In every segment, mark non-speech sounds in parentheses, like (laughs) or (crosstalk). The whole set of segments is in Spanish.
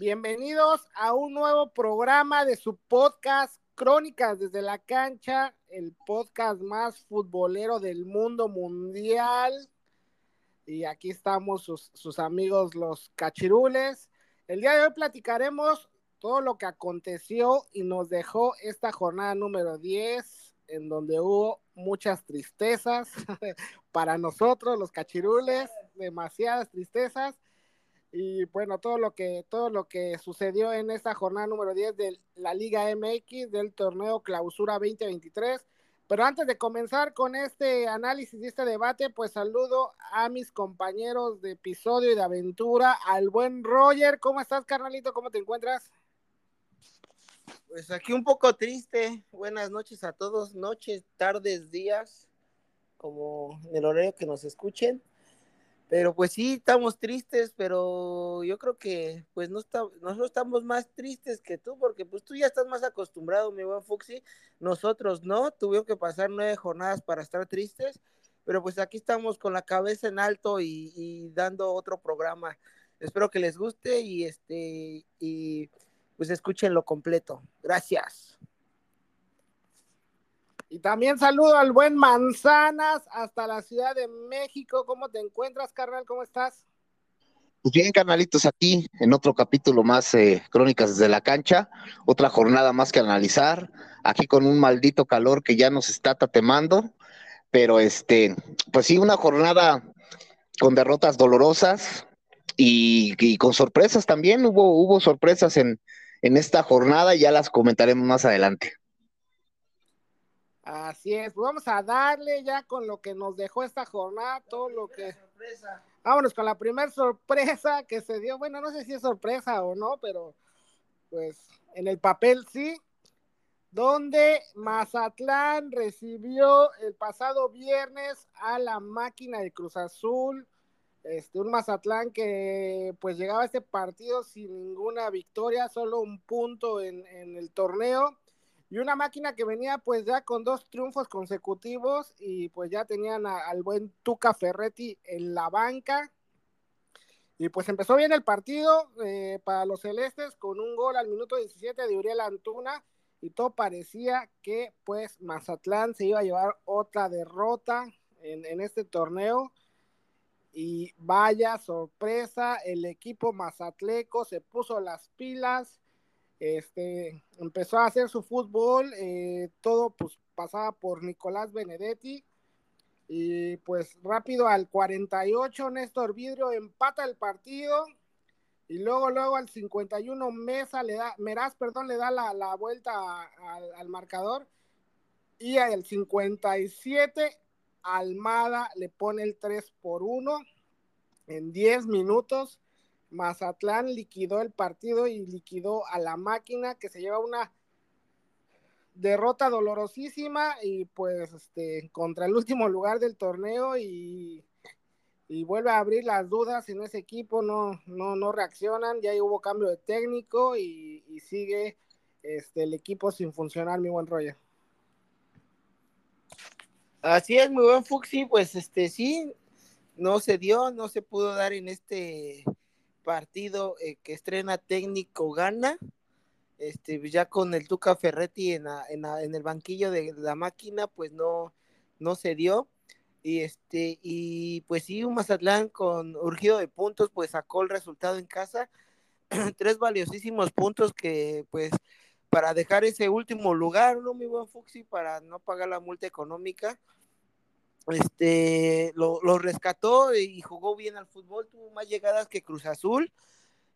Bienvenidos a un nuevo programa de su podcast Crónicas desde la cancha, el podcast más futbolero del mundo mundial. Y aquí estamos sus, sus amigos los cachirules. El día de hoy platicaremos todo lo que aconteció y nos dejó esta jornada número 10, en donde hubo muchas tristezas (laughs) para nosotros, los cachirules, demasiadas tristezas y bueno, todo lo que todo lo que sucedió en esta jornada número 10 de la Liga MX del torneo Clausura 2023. Pero antes de comenzar con este análisis y este debate, pues saludo a mis compañeros de episodio y de aventura, al buen Roger. ¿Cómo estás, carnalito? ¿Cómo te encuentras? Pues aquí un poco triste. Buenas noches a todos, noches, tardes, días, como en el horario que nos escuchen. Pero pues sí, estamos tristes, pero yo creo que pues no está, nosotros estamos más tristes que tú, porque pues tú ya estás más acostumbrado, mi buen Fuxi. Nosotros no, tuvimos que pasar nueve jornadas para estar tristes, pero pues aquí estamos con la cabeza en alto y, y dando otro programa. Espero que les guste y este y pues escúchenlo completo. Gracias. Y también saludo al buen Manzanas hasta la Ciudad de México. ¿Cómo te encuentras, carnal? ¿Cómo estás? Pues bien, carnalitos, aquí en otro capítulo más, eh, Crónicas desde la cancha, otra jornada más que analizar, aquí con un maldito calor que ya nos está tatemando, pero este, pues sí, una jornada con derrotas dolorosas y, con sorpresas también, hubo, hubo sorpresas en, en esta jornada ya las comentaremos más adelante. Así es, pues vamos a darle ya con lo que nos dejó esta jornada, todo lo que... Sorpresa. Vámonos con la primera sorpresa que se dio, bueno, no sé si es sorpresa o no, pero pues en el papel sí, donde Mazatlán recibió el pasado viernes a la máquina de Cruz Azul, este, un Mazatlán que pues llegaba a este partido sin ninguna victoria, solo un punto en, en el torneo y una máquina que venía pues ya con dos triunfos consecutivos y pues ya tenían al buen Tuca Ferretti en la banca. Y pues empezó bien el partido eh, para los celestes con un gol al minuto 17 de Uriel Antuna y todo parecía que pues Mazatlán se iba a llevar otra derrota en, en este torneo. Y vaya sorpresa, el equipo mazatleco se puso las pilas este, empezó a hacer su fútbol, eh, todo pues pasaba por Nicolás Benedetti, y pues rápido al 48 Néstor Vidrio empata el partido, y luego luego al 51 Mesa le da, Meraz, perdón, le da la, la vuelta al marcador, y al 57 Almada le pone el 3 por 1 en 10 minutos Mazatlán liquidó el partido y liquidó a la máquina que se lleva una derrota dolorosísima y pues este contra el último lugar del torneo y, y vuelve a abrir las dudas en ese equipo, no, no, no reaccionan, ya hubo cambio de técnico y, sigue este el equipo sin funcionar, mi buen Roger. Así es, muy buen Fuxi, pues este sí, no se dio, no se pudo dar en este partido eh, que estrena técnico gana, este, ya con el Tuca Ferretti en, en, el banquillo de la máquina, pues no, no se dio. Y este, y pues sí, un Mazatlán con urgido de puntos, pues sacó el resultado en casa. (clears throat) Tres valiosísimos puntos que, pues, para dejar ese último lugar, ¿no, mi buen Fuxi? Para no pagar la multa económica este, lo, lo, rescató y jugó bien al fútbol, tuvo más llegadas que Cruz Azul,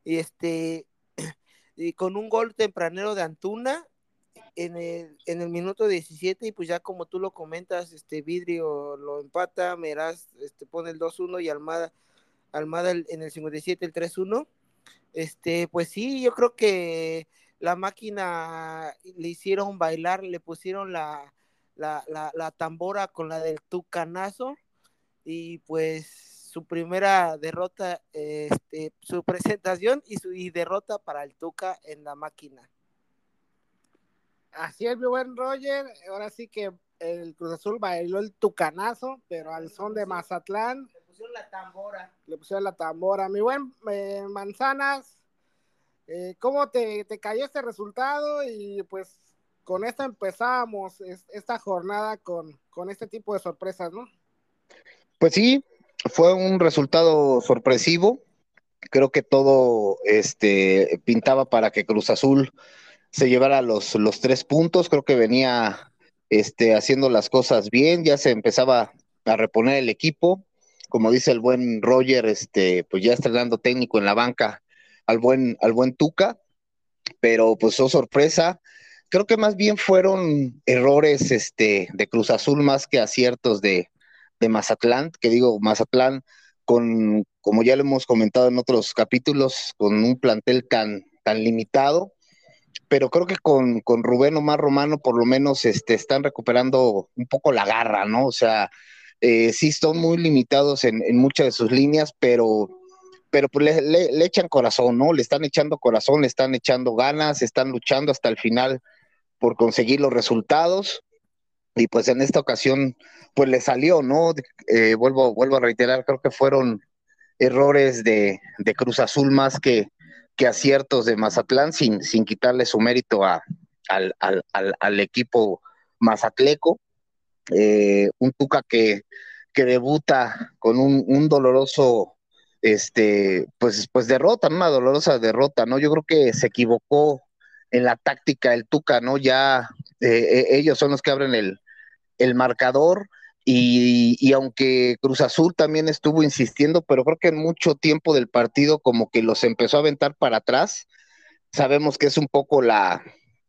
y este, (clears throat) con un gol tempranero de Antuna en el, en el minuto 17, y pues ya como tú lo comentas, este Vidrio lo empata, Meraz este, pone el 2-1 y Almada, Almada en el 57 el 3-1, este, pues sí, yo creo que la máquina le hicieron bailar, le pusieron la, la, la, tambora con la del tucanazo y pues su primera derrota, este, su presentación y su derrota para el Tuca en la máquina. Así es, mi buen Roger. Ahora sí que el Cruz Azul bailó el tucanazo, pero al son de Mazatlán. Le pusieron la tambora. Le pusieron la tambora. Mi buen eh, Manzanas, eh, ¿cómo te, te, cayó este resultado? Y pues con esto empezamos esta jornada con, con este tipo de sorpresas, ¿no? Pues sí, fue un resultado sorpresivo. Creo que todo este, pintaba para que Cruz Azul se llevara los, los tres puntos. Creo que venía este, haciendo las cosas bien, ya se empezaba a reponer el equipo. Como dice el buen Roger, este, pues ya estrenando técnico en la banca al buen, al buen Tuca, pero pues oh sorpresa. Creo que más bien fueron errores este, de Cruz Azul más que aciertos de, de Mazatlán, que digo, Mazatlán con, como ya lo hemos comentado en otros capítulos, con un plantel tan, tan limitado, pero creo que con, con Rubén Omar Romano por lo menos este, están recuperando un poco la garra, ¿no? O sea, eh, sí están muy limitados en, muchas de sus líneas, pero, pero pues le, echan corazón, ¿no? Le están echando corazón, le están echando ganas, están luchando hasta el final por conseguir los resultados y pues en esta ocasión pues le salió, ¿no? Eh, vuelvo, vuelvo a reiterar, creo que fueron errores de, Cruz Azul más que, que aciertos de Mazatlán, sin, sin quitarle su mérito a, al, equipo mazatleco. Eh, un Tuca que, que debuta con un, doloroso, este, pues, pues derrota, una dolorosa derrota, ¿no? Yo creo que se equivocó en la táctica el Tuca, ¿no? Ya eh, ellos son los que abren el, el marcador y, aunque Cruz Azul también estuvo insistiendo, pero creo que en mucho tiempo del partido como que los empezó a aventar para atrás. Sabemos que es un poco la,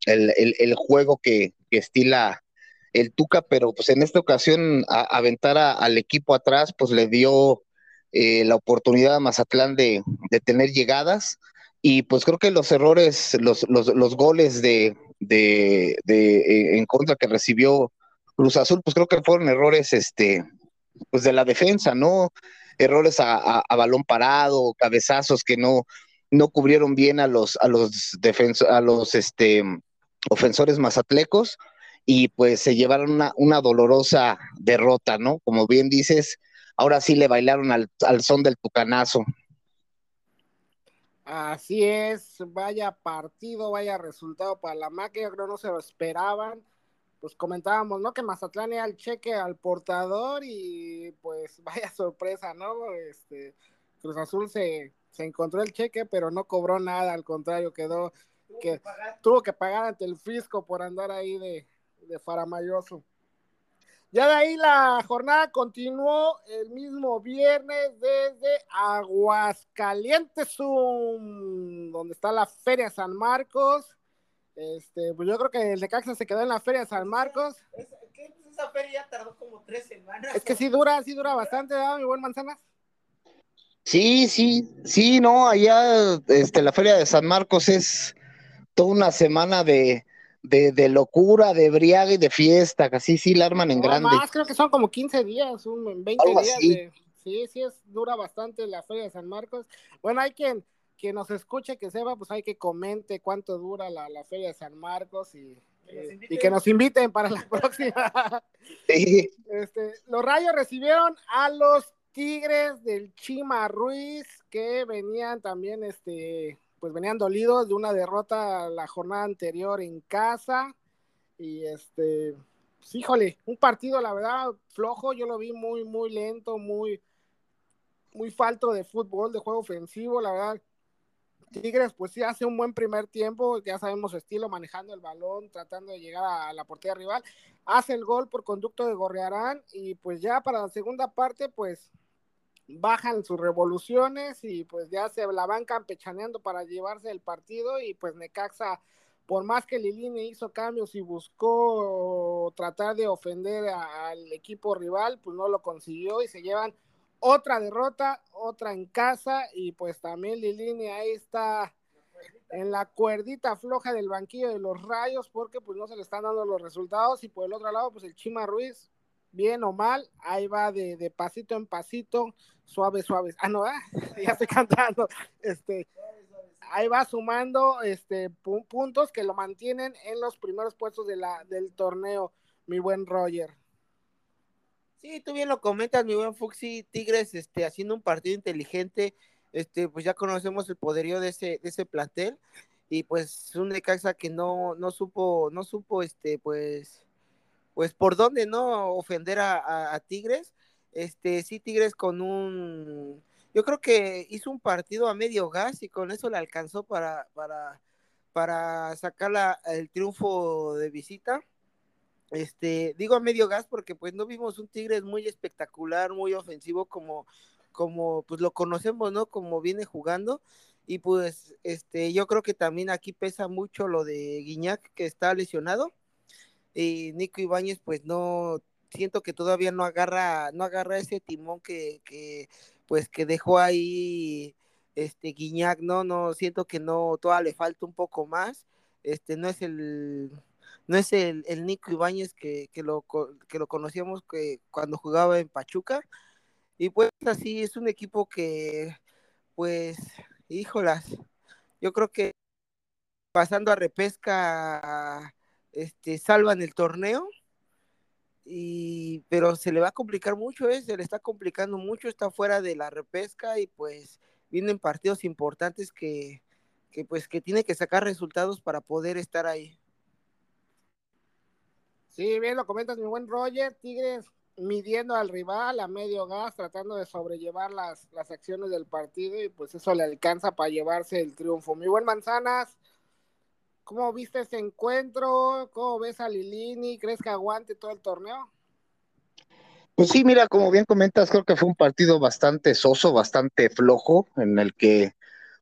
el, juego que, estila el Tuca, pero pues en esta ocasión aventar al equipo atrás, pues le dio eh, la oportunidad a Mazatlán de, tener llegadas. Y pues creo que los errores, los, los, goles de, de, de, en contra que recibió Cruz Azul, pues creo que fueron errores, este, pues de la defensa, ¿no? Errores a, balón parado, cabezazos que no, no cubrieron bien a los, a los a los este, ofensores mazatlecos, y pues se llevaron una, una, dolorosa derrota, ¿no? Como bien dices, ahora sí le bailaron al, al son del tucanazo. Así es, vaya partido, vaya resultado para la máquina, creo no se lo esperaban pues comentábamos, ¿no? Que Mazatlán era el cheque al portador y pues (laughs) vaya sorpresa, ¿no? Este, Cruz Azul se, se encontró el cheque, pero no cobró nada, al contrario, quedó, que, tuvo que pagar ante el fisco por andar ahí de, de faramayoso. Ya de ahí la jornada continuó el mismo viernes desde Aguascalientes, donde está la Feria San Marcos. Este, pues yo creo que el Necaxa se quedó en la feria de San Marcos. ¿Qué? Esa feria ya tardó como tres semanas. Es que sí dura, sí dura bastante, ¿verdad, mi buen Manzanas? Sí, sí, sí, no, allá este, la feria de San Marcos es toda una semana de, de, locura, de briaga y de fiesta, casi sí la arman en grande. Más, creo que son como 15 días, un 20 días. De, sí, sí, es, dura bastante la feria de San Marcos. Bueno, hay quien quien nos escuche, que sepa, pues hay que comente cuánto dura la, Feria de San Marcos y, y, que nos inviten para la (laughs) próxima. Este, los Rayos recibieron a los Tigres del Chima Ruiz, que venían también, este, pues venían dolidos de una derrota la jornada anterior en casa. Y este, pues, híjole, un partido, la verdad, flojo, yo lo vi muy, muy lento, muy, muy falto de fútbol, de juego ofensivo, la verdad Tigres, pues sí hace un buen primer tiempo, ya sabemos su estilo, manejando el balón, tratando de llegar a la portería rival, hace el gol por conducto de Gorrearán y pues ya para la segunda parte, pues bajan sus revoluciones y pues ya se la van campechaneando para llevarse el partido y pues Necaxa, por más que Lilini hizo cambios y buscó tratar de ofender al equipo rival, pues no lo consiguió y se llevan otra derrota, otra en casa y pues también Lilini ahí está en la cuerdita floja del banquillo de los rayos porque pues no se le están dando los resultados y por el otro lado pues el Chima Ruiz, bien o mal, ahí va de, pasito en pasito, suave, suave. Ah, no, ah, (laughs) ya estoy cantando. Este, ahí va sumando este, puntos que lo mantienen en los primeros puestos de del torneo, mi buen Roger. Sí, tú bien lo comentas, mi buen Fuxi, Tigres este, haciendo un partido inteligente, este, pues ya conocemos el poderío de ese, de ese plantel, y pues un Necaxa que no, no supo, no supo, este, pues, pues por dónde no ofender a, Tigres, este, sí, Tigres con un, yo creo que hizo un partido a medio gas y con eso le alcanzó para, para, para sacar la, el triunfo de visita. Este, digo a medio gas porque pues no vimos un Tigres muy espectacular, muy ofensivo como, como pues lo conocemos, ¿no? Como viene jugando. Y pues este, yo creo que también aquí pesa mucho lo de Guiñac que está lesionado. Y Nico Ibáñez pues no, siento que todavía no agarra, no agarra ese timón que, que pues que dejó ahí este Guiñac, no, no, siento que no, todavía le falta un poco más. Este no es el no es el, Nico Ibáñez que, que, lo, que lo conocíamos que cuando jugaba en Pachuca. Y pues así es un equipo que, pues, híjolas, yo creo que pasando a repesca, este, salvan el torneo. Y, pero se le va a complicar mucho, ¿eh? se le está complicando mucho, está fuera de la repesca y pues vienen partidos importantes que, que pues que tiene que sacar resultados para poder estar ahí. Sí, bien lo comentas, mi buen Roger. Tigres midiendo al rival a medio gas, tratando de sobrellevar las, las acciones del partido y pues eso le alcanza para llevarse el triunfo. Mi buen Manzanas, ¿cómo viste ese encuentro? ¿Cómo ves a Lilini? ¿Crees que aguante todo el torneo? Pues sí, mira, como bien comentas, creo que fue un partido bastante soso, bastante flojo, en el que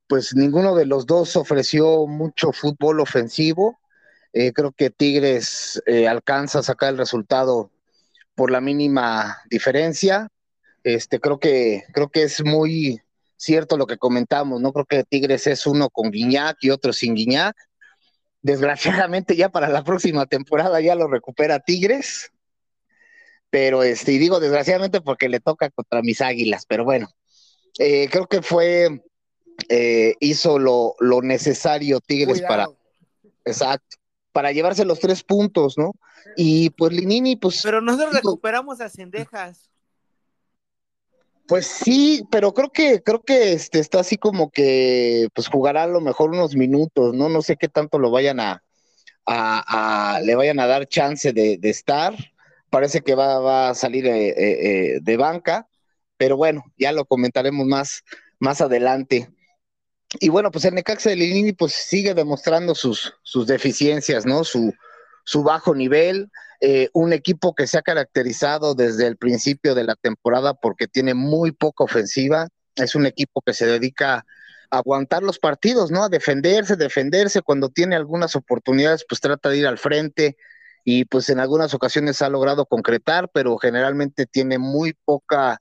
pues ninguno de los dos ofreció mucho fútbol ofensivo. Eh, creo que Tigres eh, alcanza a sacar el resultado por la mínima diferencia. Este, creo que, creo que es muy cierto lo que comentamos, ¿no? Creo que Tigres es uno con Guiñac y otro sin Guiñac. Desgraciadamente ya para la próxima temporada ya lo recupera Tigres. Pero este, y digo desgraciadamente porque le toca contra mis águilas, pero bueno, eh, creo que fue, hizo lo, lo necesario Tigres para, exacto, para llevarse los tres puntos, ¿no? Y pues Linini, pues. Pero nosotros recuperamos a Cendejas. Pues sí, pero creo que, creo que este está así como que pues jugará a lo mejor unos minutos, ¿no? No sé qué tanto lo vayan a, a, le vayan a dar chance de, estar. Parece que va, va a salir eh, eh, eh, de banca, pero bueno, ya lo comentaremos más, más adelante y bueno, pues el Necaxa de Lilini pues sigue demostrando sus, sus deficiencias, ¿no? Su, su bajo nivel, eh, un equipo que se ha caracterizado desde el principio de la temporada porque tiene muy poca ofensiva, es un equipo que se dedica a aguantar los partidos, ¿no? A defenderse, defenderse, cuando tiene algunas oportunidades pues trata de ir al frente y pues en algunas ocasiones ha logrado concretar, pero generalmente tiene muy poca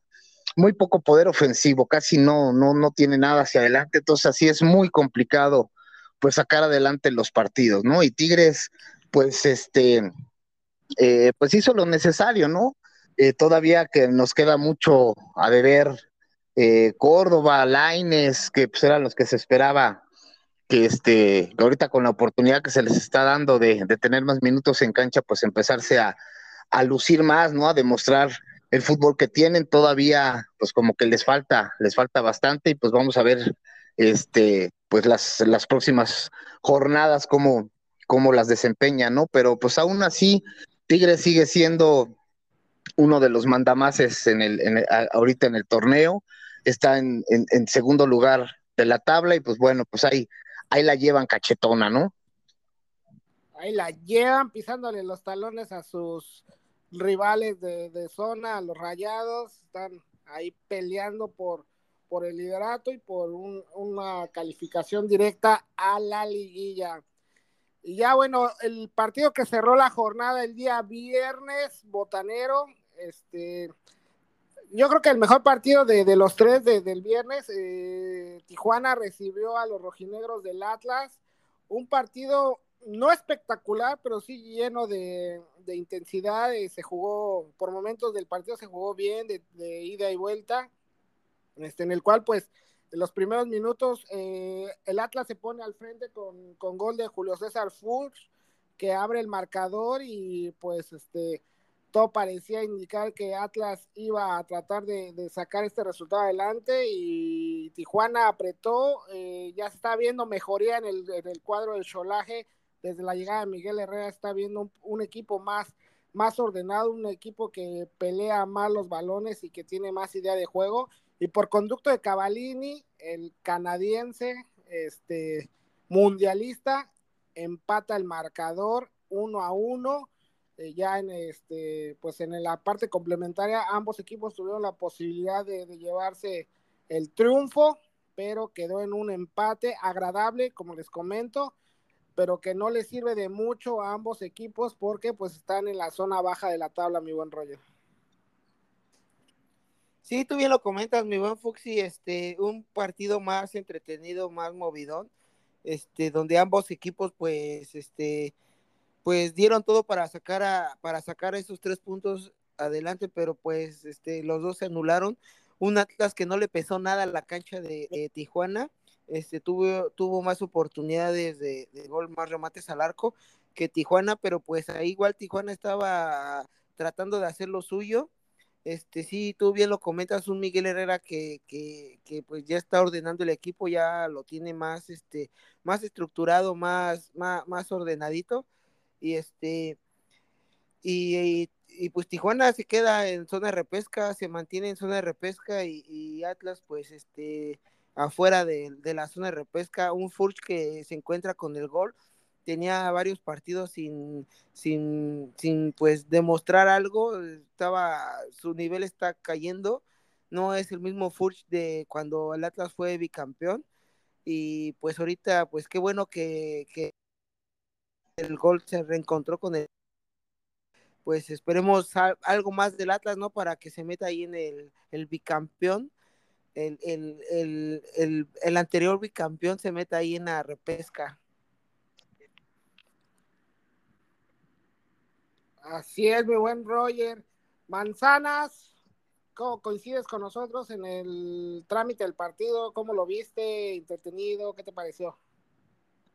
muy poco poder ofensivo, casi no, no, no tiene nada hacia adelante, entonces así es muy complicado pues sacar adelante los partidos, ¿no? Y Tigres, pues este, eh, pues hizo lo necesario, ¿no? Eh, todavía que nos queda mucho a deber eh, Córdoba, Laines, que pues eran los que se esperaba que este, ahorita con la oportunidad que se les está dando de, de tener más minutos en cancha, pues empezarse a, a lucir más, ¿no? A demostrar el fútbol que tienen todavía, pues como que les falta, les falta bastante y pues vamos a ver, este, pues las, las próximas jornadas cómo, cómo las desempeñan, ¿no? Pero pues aún así, Tigres sigue siendo uno de los mandamases en el, en ahorita en el torneo, está en, en, segundo lugar de la tabla y pues bueno, pues ahí, ahí la llevan cachetona, ¿no? Ahí la llevan pisándole los talones a sus rivales de, zona, los rayados, están ahí peleando por, por el liderato y por una calificación directa a la liguilla. Y ya bueno, el partido que cerró la jornada el día viernes, Botanero, este, yo creo que el mejor partido de, los tres del viernes, eh, Tijuana recibió a los rojinegros del Atlas, un partido no espectacular, pero sí lleno de, intensidad, eh, se jugó, por momentos del partido se jugó bien, de, ida y vuelta, este, en el cual pues en los primeros minutos eh, el Atlas se pone al frente con, con gol de Julio César Fuchs, que abre el marcador y pues este todo parecía indicar que Atlas iba a tratar de, sacar este resultado adelante y Tijuana apretó, eh, ya está viendo mejoría en el, cuadro del cholaje desde la llegada de Miguel Herrera, está viendo un, equipo más, más ordenado, un equipo que pelea más los balones y que tiene más idea de juego y por conducto de Cavallini, el canadiense, este mundialista, empata el marcador uno a uno eh, ya en este, pues en la parte complementaria, ambos equipos tuvieron la posibilidad de, llevarse el triunfo, pero quedó en un empate agradable, como les comento, pero que no les sirve de mucho a ambos equipos porque pues están en la zona baja de la tabla, mi buen Roger. Sí, tú bien lo comentas, mi buen Fuxi, este, un partido más entretenido, más movidón, este, donde ambos equipos, pues, este, pues dieron todo para sacar a, para sacar esos tres puntos adelante, pero pues este, los dos se anularon. Un Atlas que no le pesó nada a la cancha de, Tijuana, este, tuvo, tuvo más oportunidades de, gol, más remates al arco que Tijuana, pero pues ahí igual Tijuana estaba tratando de hacer lo suyo. Este, sí, tú bien lo comentas, un Miguel Herrera que, que, que pues ya está ordenando el equipo, ya lo tiene más, este, más estructurado, más, más, más ordenadito y este, y, pues Tijuana se queda en zona de repesca, se mantiene en zona de repesca y, Atlas pues este afuera de, la zona de repesca, un Furch que se encuentra con el gol, tenía varios partidos sin, sin, sin pues demostrar algo, estaba, su nivel está cayendo, no es el mismo Furch de cuando el Atlas fue bicampeón, y pues ahorita pues qué bueno que, que el gol se reencontró con el pues esperemos algo más del Atlas, ¿no? Para que se meta ahí en el, bicampeón. El, el, anterior bicampeón se meta ahí en la repesca. Así es, mi buen Roger. Manzanas, ¿cómo coincides con nosotros en el trámite del partido? ¿Cómo lo viste? ¿Entretenido? ¿Qué te pareció?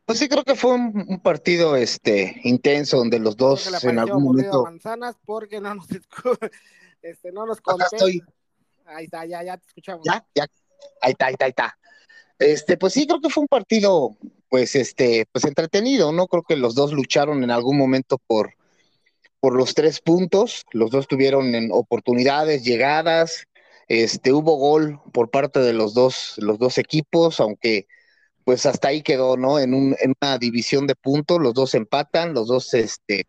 Pues sí, creo que fue un, partido este intenso donde los dos en algún momento. Manzanas porque no nos, (laughs) este, no nos conté. Ahí está, ya, ya te escuchamos. Ya, ya. Ahí está, ahí está, ahí está. Este, pues sí, creo que fue un partido, pues, este, pues entretenido, ¿no? Creo que los dos lucharon en algún momento por, por los tres puntos. Los dos tuvieron en oportunidades, llegadas. Este, hubo gol por parte de los dos, los dos equipos, aunque pues hasta ahí quedó, ¿no? En, un, en una división de puntos, los dos empatan, los dos, este,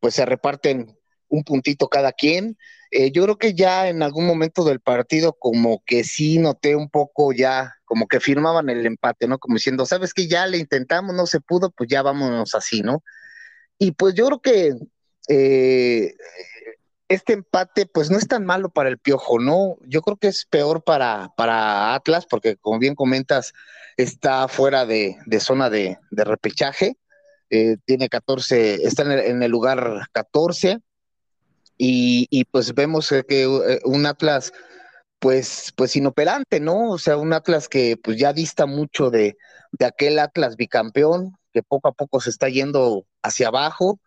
pues se reparten un puntito cada quien. Eh, yo creo que ya en algún momento del partido como que sí noté un poco ya, como que firmaban el empate, ¿no? Como diciendo, sabes que ya le intentamos, no se pudo, pues ya vámonos así, ¿no? Y pues yo creo que eh, este empate, pues no es tan malo para el Piojo, ¿no? Yo creo que es peor para, para Atlas, porque como bien comentas, está fuera de, zona de, repechaje, eh, tiene 14, está en el, lugar 14, y, pues vemos que eh, un Atlas, pues, pues inoperante, ¿no? O sea, un Atlas que pues ya dista mucho de, de aquel Atlas bicampeón, que poco a poco se está yendo hacia abajo,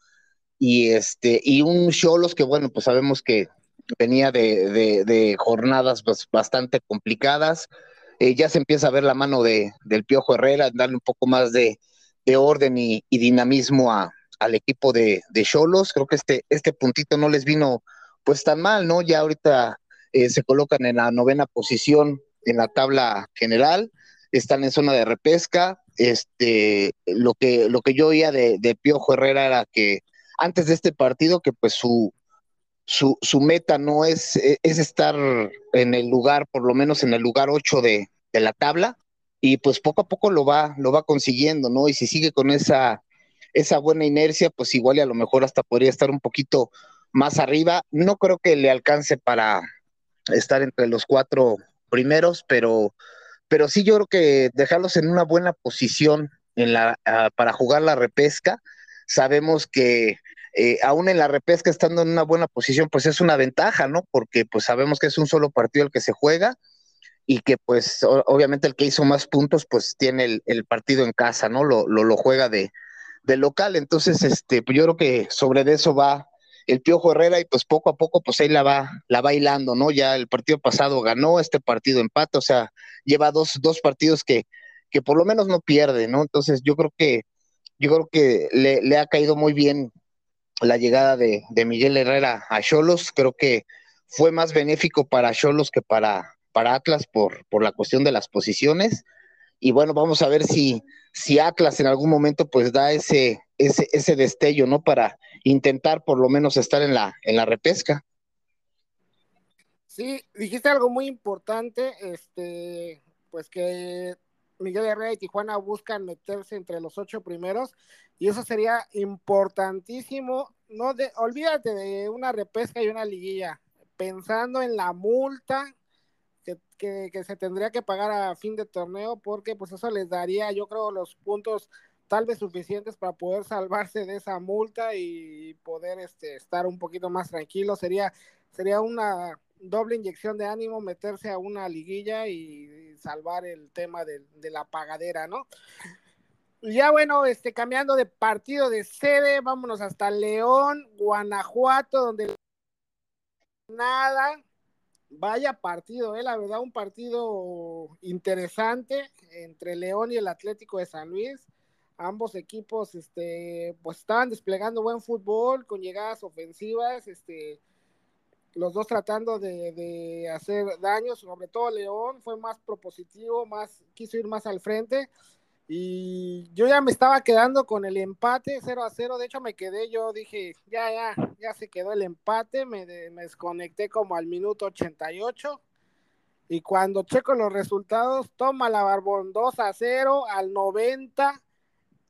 y este, y un Cholos que bueno, pues sabemos que venía de, jornadas bastante complicadas. Eh, ya se empieza a ver la mano de, del Piojo Herrera, darle un poco más de, orden y, dinamismo a, al equipo de Cholos. Creo que este, este puntito no les vino pues tan mal, ¿no? Ya ahorita eh, se colocan en la novena posición en la tabla general, están en zona de repesca. Este, lo que, lo que yo oía de, de Piojo Herrera era que antes de este partido que pues su, su, su meta no es, e, es estar en el lugar, por lo menos en el lugar 8 de, de, la tabla, y pues poco a poco lo va, lo va consiguiendo, ¿no? Y si sigue con esa, esa buena inercia, pues igual y a lo mejor hasta podría estar un poquito más arriba. No creo que le alcance para, estar entre los cuatro primeros, pero, pero sí yo creo que dejarlos en una buena posición en la, ah, para jugar la repesca. Sabemos que eh, aún en la repesca estando en una buena posición, pues es una ventaja, ¿no? Porque pues sabemos que es un solo partido el que se juega y que pues obviamente el que hizo más puntos pues tiene el, partido en casa, ¿no? Lo, lo, juega de, de, local. Entonces, este, pues yo creo que sobre eso va el Piojo Herrera y pues poco a poco pues ahí la va, la va hilando, ¿no? Ya el partido pasado ganó, este partido empata, o sea, lleva dos, dos partidos que, que por lo menos no pierde, ¿no? Entonces yo creo que, yo creo que le, le ha caído muy bien la llegada de, Miguel Herrera a Cholos, creo que fue más benéfico para Cholos que para, para Atlas por, por la cuestión de las posiciones. Y bueno, vamos a ver si, si Atlas en algún momento pues da ese, ese, ese destello, ¿no? Para intentar por lo menos estar en la, en la repesca. Sí, dijiste algo muy importante, este, pues que Miguel Herrera y Tijuana buscan meterse entre los ocho primeros y eso sería importantísimo. No de, olvídate de una repesca y una liguilla, pensando en la multa que, que, se tendría que pagar a fin de torneo, porque pues eso les daría, yo creo, los puntos tal vez suficientes para poder salvarse de esa multa y poder este, estar un poquito más tranquilo. Sería, sería una doble inyección de ánimo meterse a una liguilla y, salvar el tema de, la pagadera, ¿no? Ya bueno, este, cambiando de partido de sede, vámonos hasta León, Guanajuato, donde nada, vaya partido, eh, la verdad, un partido interesante entre León y el Atlético de San Luis. Ambos equipos, este, pues estaban desplegando buen fútbol con llegadas ofensivas, este, los dos tratando de, de hacer daño, sobre todo León fue más propositivo, más quiso ir más al frente y yo ya me estaba quedando con el empate 0 a 0. De hecho, me quedé, yo dije, ya, ya, ya se quedó el empate. Me, me desconecté como al minuto 88. Y cuando checo los resultados, toma la Barbón 2 a 0 al 90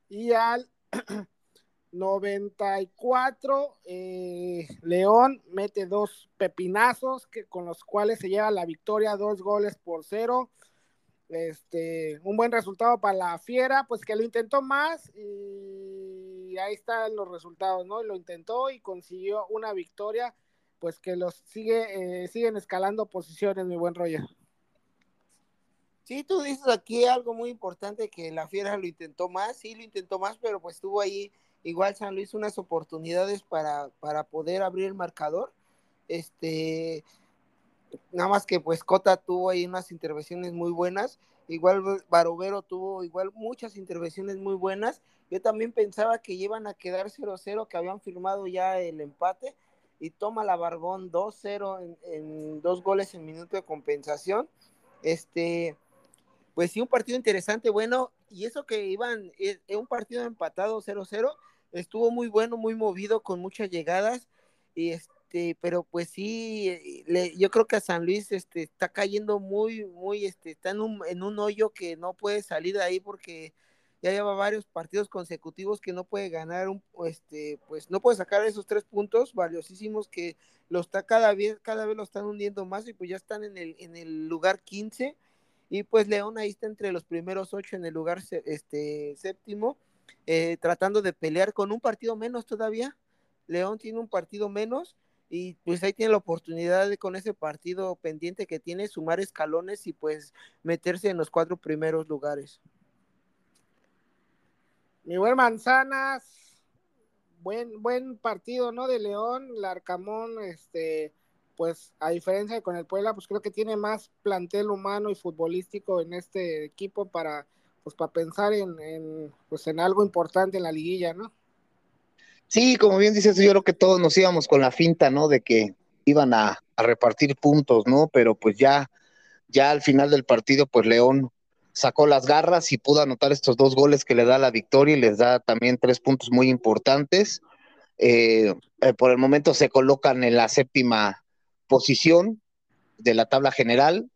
y al (clears throat) 94. Eh, León mete dos pepinazos que, con los cuales se lleva la victoria, dos goles por cero este, un buen resultado para la Fiera, pues que lo intentó más y ahí están los resultados, ¿no? Lo intentó y consiguió una victoria, pues que los sigue, eh, siguen escalando posiciones, mi buen Roger. Sí, tú dices aquí algo muy importante que la Fiera lo intentó más, sí lo intentó más, pero pues tuvo ahí igual San Luis unas oportunidades para, para poder abrir el marcador. Este, nada más que pues Cota tuvo ahí unas intervenciones muy buenas, igual Barovero tuvo igual muchas intervenciones muy buenas, yo también pensaba que iban a quedar 0-0, que habían firmado ya el empate, y toma la Barbón 2-0 en, dos goles en minuto de compensación, este, pues sí, un partido interesante, bueno, y eso que iban, es, un partido empatado 0-0, estuvo muy bueno, muy movido, con muchas llegadas, y este, pero pues sí, eh, yo creo que a San Luis este, está cayendo muy, muy, este, está en un, en un hoyo que no puede salir de ahí porque ya lleva varios partidos consecutivos que no puede ganar, un, este, pues no puede sacar esos tres puntos valiosísimos que lo está cada vez, cada vez lo están hundiendo más y pues ya están en el, en el lugar 15 y pues León ahí está entre los primeros ocho en el lugar este, séptimo, eh, tratando de pelear con un partido menos todavía. León tiene un partido menos y pues ahí tiene la oportunidad de con ese partido pendiente que tiene sumar escalones y pues meterse en los cuatro primeros lugares. Mi buen Manzanas, buen, buen partido, ¿no? De León, Larcamón, este, pues a diferencia de con el Puebla, pues creo que tiene más plantel humano y futbolístico en este equipo para, pues para pensar en, en pues en algo importante en la liguilla, ¿no? Sí, como bien dices, yo creo que todos nos íbamos con la finta, ¿no? De que iban a, repartir puntos, ¿no? Pero pues ya, ya al final del partido, pues León sacó las garras y pudo anotar estos dos goles que le da la victoria y les da también tres puntos muy importantes. Eh, eh, por el momento se colocan en la séptima posición de la tabla general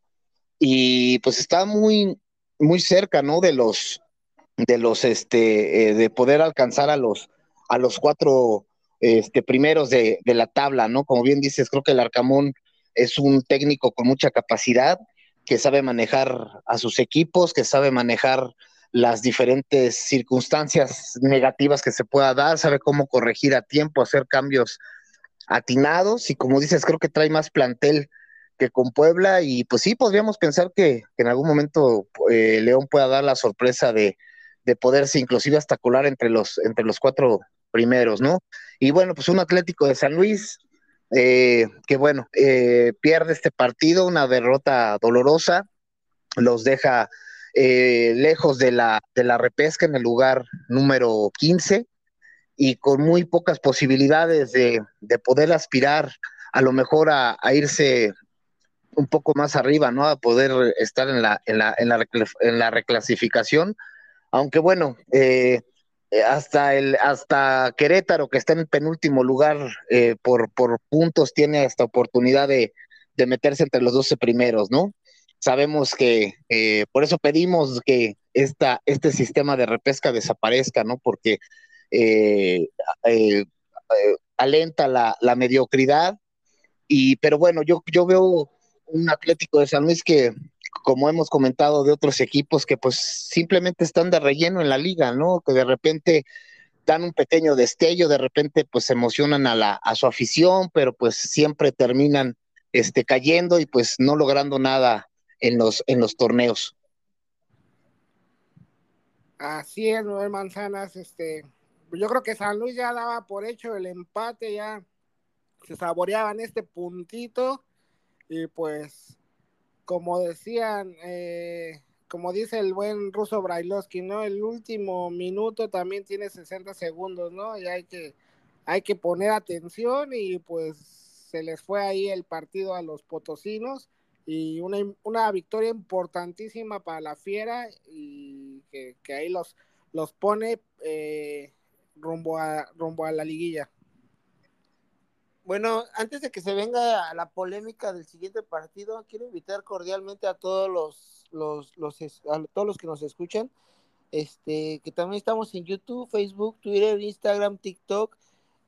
y pues está muy, muy cerca, ¿no? De los, de los, este, eh, de poder alcanzar a los, a los cuatro este, primeros de, la tabla, ¿no? Como bien dices, creo que el Arcamón es un técnico con mucha capacidad, que sabe manejar a sus equipos, que sabe manejar las diferentes circunstancias negativas que se pueda dar, sabe cómo corregir a tiempo, hacer cambios atinados y como dices, creo que trae más plantel que con Puebla y pues sí, podríamos pensar que, en algún momento eh, León pueda dar la sorpresa de, de, poderse inclusive hasta colar entre los, entre los cuatro primeros, ¿no? Y bueno, pues un Atlético de San Luis, eh, que bueno, eh, pierde este partido, una derrota dolorosa, los deja lejos de la, de la repesca en el lugar número 15 y con muy pocas posibilidades de, poder aspirar a lo mejor a, irse un poco más arriba, ¿no? A poder estar en la, en la, en la, en la reclasificación. Aunque bueno, eh, hasta el hasta Querétaro, que está en el penúltimo lugar eh, por, por puntos, tiene esta oportunidad de, de, meterse entre los 12 primeros, ¿no? Sabemos que eh, por eso pedimos que esta, este sistema de repesca desaparezca, ¿no? Porque eh, eh, alenta la, mediocridad. Y, pero bueno, yo, yo veo un Atlético de San Luis que, como hemos comentado de otros equipos, que pues simplemente están de relleno en la liga, ¿no? Que de repente dan un pequeño destello, de repente pues emocionan a, la, a su afición, pero pues siempre terminan este, cayendo y pues no logrando nada en los, en los torneos. Así es, Noel Manzanas, este, yo creo que San Luis ya daba por hecho el empate, ya se saboreaban este puntito y pues como decían, eh, como dice el buen ruso Brailovsky, ¿no? El último minuto también tiene 60 segundos, ¿no? Y hay que, hay que poner atención y pues se les fue ahí el partido a los potosinos y una, una victoria importantísima para la fiera y que, que ahí los, los pone eh, rumbo a, rumbo a la liguilla. Bueno, antes de que se venga la polémica del siguiente partido, quiero invitar cordialmente a todos los, los, los a todos los que nos escuchan, este, que también estamos en YouTube, Facebook, Twitter, Instagram, TikTok,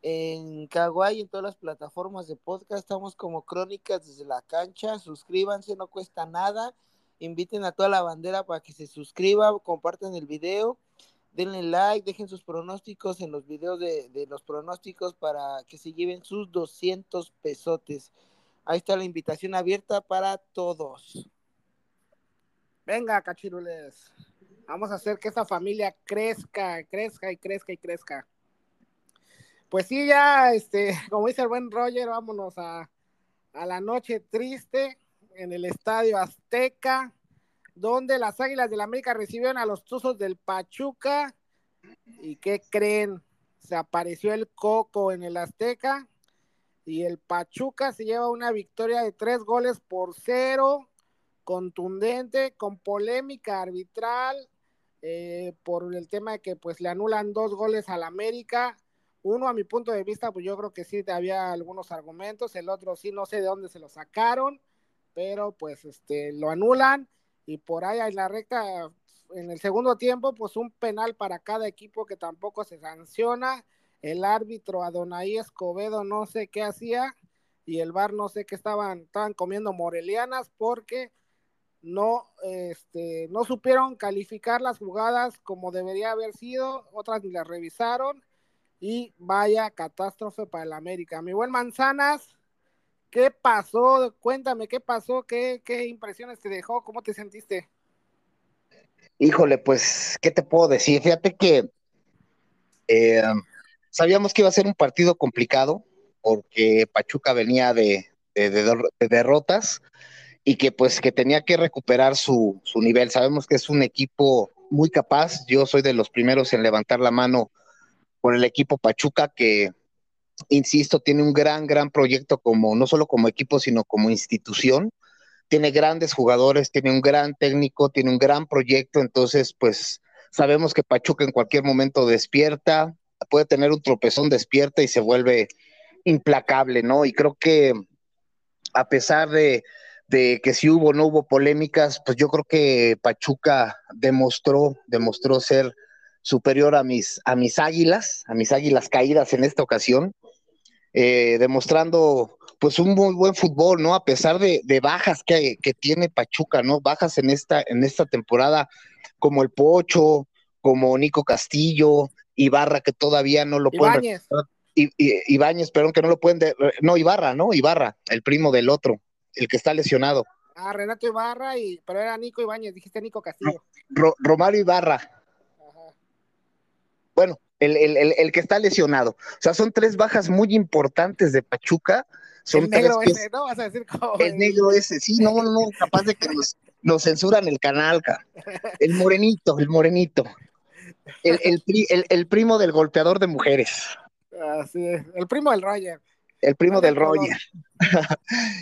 en Kawaii, en todas las plataformas de podcast, estamos como Crónicas desde la cancha, suscríbanse, no cuesta nada, inviten a toda la bandera para que se suscriba, compartan el video denle like, dejen sus pronósticos en los videos de, los pronósticos para que se lleven sus 200 pesotes. Ahí está la invitación abierta para todos. Venga, cachirules. Vamos a hacer que esta familia crezca, crezca y crezca y crezca. Pues sí, ya, este, (laughs) como dice el buen Roger, vámonos a, a la noche triste en el Estadio Azteca donde las Águilas del la América recibieron a los Tuzos del Pachuca. ¿Y qué creen? Se apareció el Coco en el Azteca y el Pachuca se lleva una victoria de tres goles por cero, contundente, con polémica arbitral, eh, por el tema de que pues le anulan dos goles al América. Uno, a mi punto de vista, pues yo creo que sí había algunos argumentos, el otro sí, no sé de dónde se lo sacaron, pero pues este, lo anulan y por ahí en la recta, en el segundo tiempo, pues un penal para cada equipo que tampoco se sanciona. El árbitro Adonai Escobedo no sé qué hacía y el bar no sé qué estaban, estaban comiendo morelianas porque no, este, no supieron calificar las jugadas como debería haber sido, otras ni las revisaron y vaya catástrofe para el América. Mi buen Manzanas, ¿Qué pasó? Cuéntame, ¿qué pasó? ¿Qué, impresiones te dejó? ¿Cómo te sentiste? Híjole, pues, ¿qué te puedo decir? Fíjate que eh, sabíamos que iba a ser un partido complicado porque Pachuca venía de, derrotas y que pues que tenía que recuperar su, su, nivel. Sabemos que es un equipo muy capaz. Yo soy de los primeros en levantar la mano por el equipo Pachuca que insisto, tiene un gran, gran proyecto como, no solo como equipo, sino como institución. Tiene grandes jugadores, tiene un gran técnico, tiene un gran proyecto, entonces, pues sabemos que Pachuca en cualquier momento despierta, puede tener un tropezón, despierta y se vuelve implacable, ¿no? Y creo que a pesar de, de que si hubo o no hubo polémicas, pues yo creo que Pachuca demostró, demostró ser superior a mis, a mis águilas, a mis águilas caídas en esta ocasión. Eh, demostrando pues un muy buen fútbol, ¿no? A pesar de, bajas que, que, tiene Pachuca, ¿no? Bajas en esta, en esta temporada, como el Pocho, como Nico Castillo, Ibarra, que todavía no lo pueden. Y, Ibáñez, perdón, que no lo pueden. no, Ibarra, ¿no? Ibarra, el primo del otro, el que está lesionado. Ah, Renato Ibarra, y, pero era Nico Ibáñez, dijiste Nico Castillo. Romario Ibarra. Bueno, el, el, que está lesionado. O sea, son tres bajas muy importantes de Pachuca. Son el negro ese, ¿no? Vas a decir como... El negro ese, sí, no, no, capaz de que nos, censuran el canal, El morenito, el morenito. El, el, primo del golpeador de mujeres. Así es, el primo del Roger. El primo del Roger. (laughs)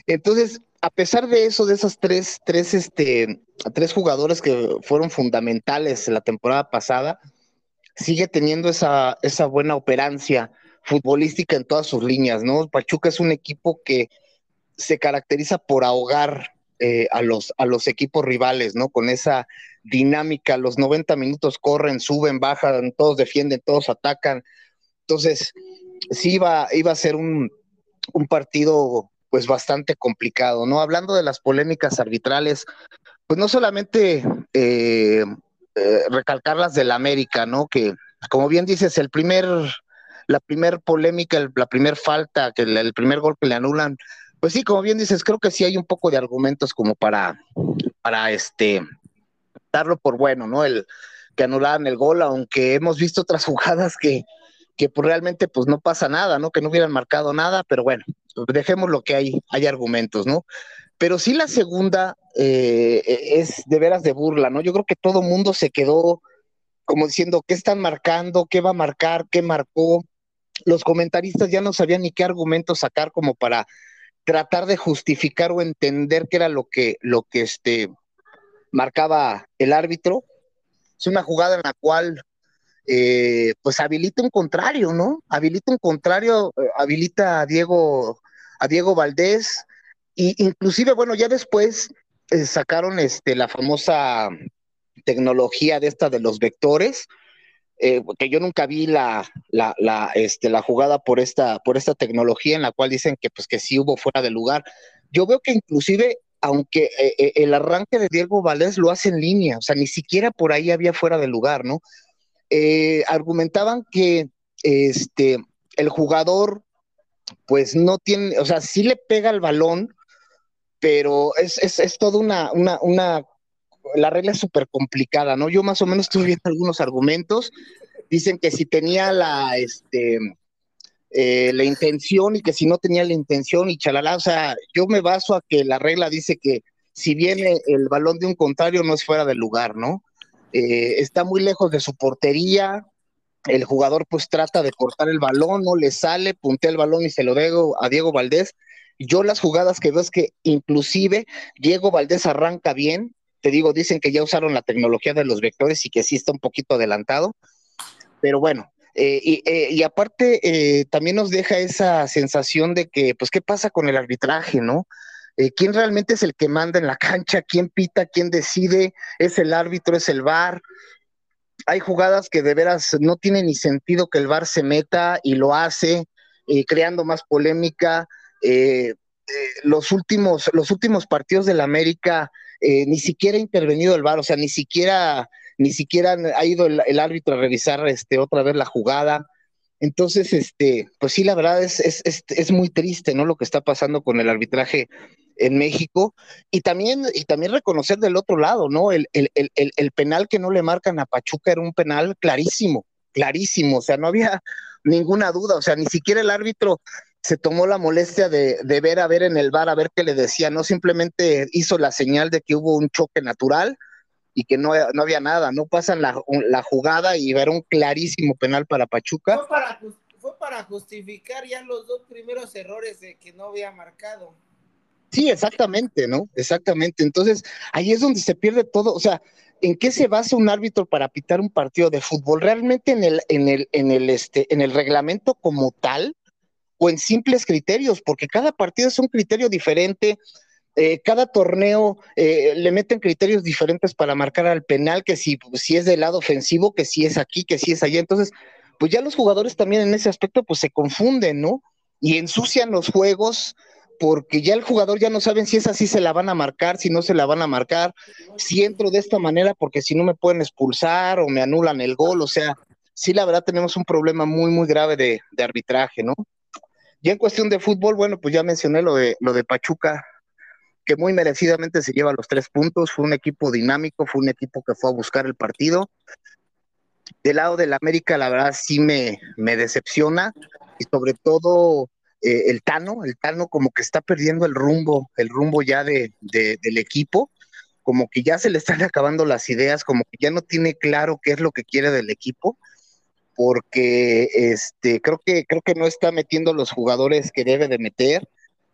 Entonces, a pesar de eso, de esas tres, tres, este, tres jugadores que fueron fundamentales la temporada pasada, sigue teniendo esa, esa buena operancia futbolística en todas sus líneas, ¿no? Pachuca es un equipo que se caracteriza por ahogar eh, a, los, a los equipos rivales, ¿no? Con esa dinámica, los 90 minutos corren, suben, bajan, todos defienden, todos atacan. Entonces, sí iba, iba a ser un, un partido pues bastante complicado, ¿no? Hablando de las polémicas arbitrales, pues no solamente eh, eh, recalcar las del América, ¿no? Que, como bien dices, el primer, la primer polémica, la primer falta, que el, primer gol que le anulan, pues sí, como bien dices, creo que sí hay un poco de argumentos como para, para este, darlo por bueno, ¿no? El que anularan el gol, aunque hemos visto otras (laughs) jugadas que, que pues realmente pues no pasa nada, ¿no? Que no hubieran marcado nada, pero bueno, dejemos lo que hay, hay argumentos, ¿no? Pero sí la segunda eh, es de veras de burla, ¿no? Yo creo que todo mundo se quedó como diciendo, ¿qué están marcando? ¿Qué va a marcar? ¿Qué marcó? Los comentaristas ya no sabían ni qué argumentos sacar como para tratar de justificar o entender qué era lo que, lo que este, marcaba el árbitro. Es una jugada en la cual eh, pues habilita un contrario, ¿no? Habilita un contrario, eh, habilita a Diego, a Diego Valdés, y inclusive, bueno, ya después eh, sacaron este, la famosa tecnología de esta de los vectores, que yo nunca vi la, la, la, este, la jugada por esta, por esta tecnología en la cual dicen que pues que sí hubo fuera de lugar. Yo veo que inclusive aunque el arranque de Diego Valdés lo hace en línea, o sea, ni siquiera por ahí había fuera de lugar, ¿no? Eh, argumentaban que este, el jugador, pues no tiene, o sea, sí le pega el balón, pero es, es, es toda una, una, una, la regla es súper complicada, ¿no? Yo más o menos estuve viendo algunos argumentos, dicen que si tenía la, este, eh, la intención y que si no tenía la intención y chalala, o sea, yo me baso a que la regla dice que si viene el balón de un contrario no es fuera del lugar, ¿no? Eh, está muy lejos de su portería, el jugador pues trata de cortar el balón, no le sale, puntea el balón y se lo dejo a Diego Valdés. Yo las jugadas que veo es que inclusive Diego Valdés arranca bien, te digo, dicen que ya usaron la tecnología de los vectores y que sí está un poquito adelantado, pero bueno, eh, y, eh, y, aparte también nos deja esa sensación de que, pues, ¿qué pasa con el arbitraje, no? Eh, quién realmente es el que manda en la cancha, quién pita, quién decide, es el árbitro, es el VAR. Hay jugadas que de veras no tiene ni sentido que el VAR se meta y lo hace, eh, creando más polémica. Eh, los, últimos, los últimos partidos del América ni siquiera ha intervenido el VAR, o sea, ni siquiera, ni siquiera ha ido el, árbitro a revisar este, otra vez la jugada. Entonces, este, pues sí, la verdad es, es, es, muy triste, ¿no? Lo que está pasando con el arbitraje en México. Y también, y también reconocer del otro lado, ¿no? El, el, el, el, penal que no le marcan a Pachuca era un penal clarísimo, clarísimo. O sea, no había ninguna duda. O sea, ni siquiera el árbitro se tomó la molestia de, de ver a ver en el bar a ver qué le decía, no simplemente hizo la señal de que hubo un choque natural y que no, no había nada, no pasan la, la, jugada y ver un clarísimo penal para Pachuca. Fue para, fue para justificar ya los dos primeros errores de que no había marcado. Sí, exactamente, ¿no? Exactamente. Entonces, ahí es donde se pierde todo. O sea, ¿en qué se basa un árbitro para pitar un partido de fútbol? ¿Realmente en el, en el, en el, este, en el reglamento como tal? O en simples criterios, porque cada partido es un criterio diferente, eh, cada torneo eh, le meten criterios diferentes para marcar al penal, que si, si es del lado ofensivo, que si es aquí, que si es allá. Entonces, pues ya los jugadores también en ese aspecto pues se confunden, ¿no? Y ensucian los juegos porque ya el jugador ya no saben si es así se la van a marcar, si no se la van a marcar, si entro de esta manera porque si no me pueden expulsar o me anulan el gol, o sea, sí la verdad tenemos un problema muy, muy grave de, de arbitraje, ¿no? Ya en cuestión de fútbol, bueno, pues ya mencioné lo de, lo de Pachuca, que muy merecidamente se lleva los tres puntos, fue un equipo dinámico, fue un equipo que fue a buscar el partido. Del lado del América, la verdad sí me, me decepciona, y sobre todo eh, el Tano, el Tano como que está perdiendo el rumbo, el rumbo ya de, del equipo, como que ya se le están acabando las ideas, como que ya no tiene claro qué es lo que quiere del equipo, porque este, creo que, creo que no está metiendo los jugadores que debe de meter,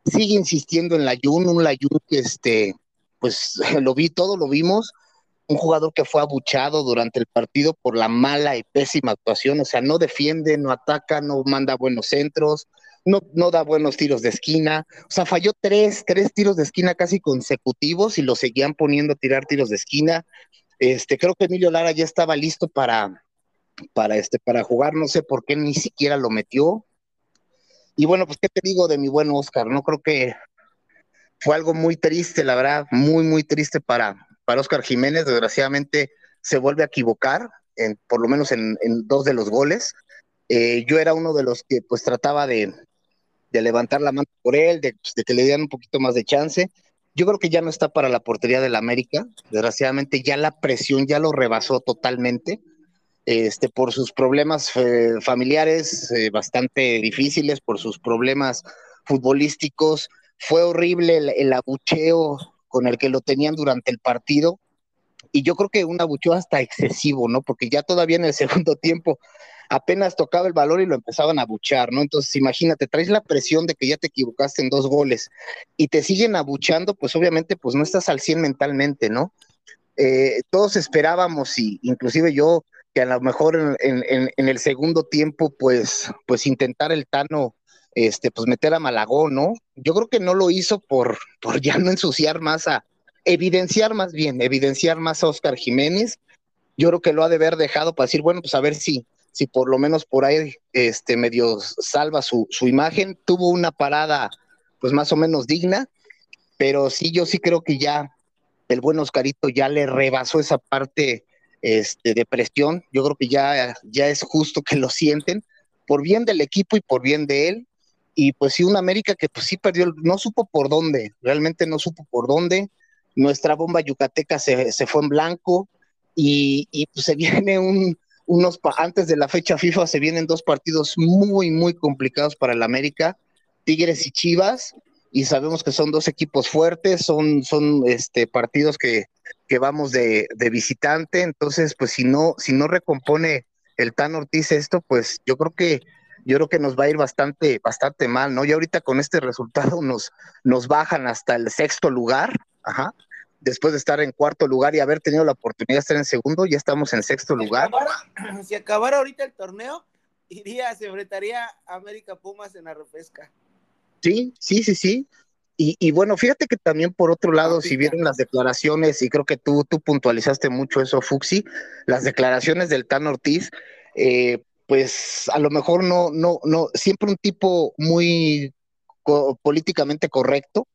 sigue insistiendo en la Jun, un Layun que este, pues (laughs) lo vi, todo lo vimos, un jugador que fue abuchado durante el partido por la mala y pésima actuación, o sea, no defiende, no ataca, no manda buenos centros, no, no da buenos tiros de esquina, o sea, falló tres, tres tiros de esquina casi consecutivos y lo seguían poniendo a tirar tiros de esquina. Este, creo que Emilio Lara ya estaba listo para, para, este, para jugar, no sé por qué ni siquiera lo metió. Y bueno, pues qué te digo de mi buen Oscar, no creo que fue algo muy triste, la verdad, muy, muy triste para, para Oscar Jiménez, desgraciadamente se vuelve a equivocar, en, por lo menos en, dos de los goles. Eh, yo era uno de los que pues trataba de, levantar la mano por él, pues, de, que le dieran un poquito más de chance. Yo creo que ya no está para la portería del América, desgraciadamente ya la presión ya lo rebasó totalmente. Este, por sus problemas eh, familiares eh, bastante difíciles, por sus problemas futbolísticos. Fue horrible el abucheo con el que lo tenían durante el partido. Y yo creo que un abucheo hasta excesivo, ¿no? Porque ya todavía en el (laughs) segundo tiempo apenas tocaba el valor y lo empezaban a abuchear, ¿no? Entonces, imagínate, traes la presión de que ya te equivocaste en dos goles y te siguen abuchando, pues obviamente, pues no estás al 100 mentalmente, ¿no? Eh, todos esperábamos, y inclusive yo, que a lo mejor en, en, el segundo tiempo, pues, pues intentar el Tano este, pues meter a Malagón, ¿no? Yo creo que no lo hizo por, por ya no ensuciar más a, evidenciar más bien, evidenciar más a Oscar Jiménez. Yo creo que lo ha de haber dejado para decir, bueno, pues a ver si, si por lo menos por ahí este medio salva su, su imagen. Tuvo una parada, pues más o menos digna, pero sí, yo sí creo que ya el buen Oscarito ya le rebasó esa parte este, de presión. Yo creo que ya, ya es justo que lo sienten por bien del equipo y por bien de él y pues sí, un América que pues sí perdió, no supo por dónde, realmente no supo por dónde. Nuestra bomba yucateca se, fue en blanco y, pues se (laughs) viene un, unos, antes de la fecha FIFA se vienen dos partidos muy, muy complicados para el América, Tigres y Chivas, y sabemos que son dos equipos fuertes, son, son este, partidos que, que vamos de, de, visitante, entonces pues si no, si no recompone el Tan Ortiz esto, pues yo creo que yo creo que nos va a ir bastante, bastante mal, ¿no? Y ahorita con este resultado nos, nos bajan hasta el sexto lugar, ajá, después de estar en cuarto lugar y haber tenido la oportunidad de estar en segundo, ya estamos en sexto lugar. (clears throat) si acabara ahorita el torneo, iría, se enfrentaría América Pumas en la repesca. Sí, sí, sí, sí. Y, y, bueno, fíjate que también por otro lado, si vieron las declaraciones, y creo que tú, tú puntualizaste mucho eso, Fuxi, las declaraciones del Tan Ortiz, eh, pues a lo mejor no, no, no, siempre un tipo muy políticamente correcto,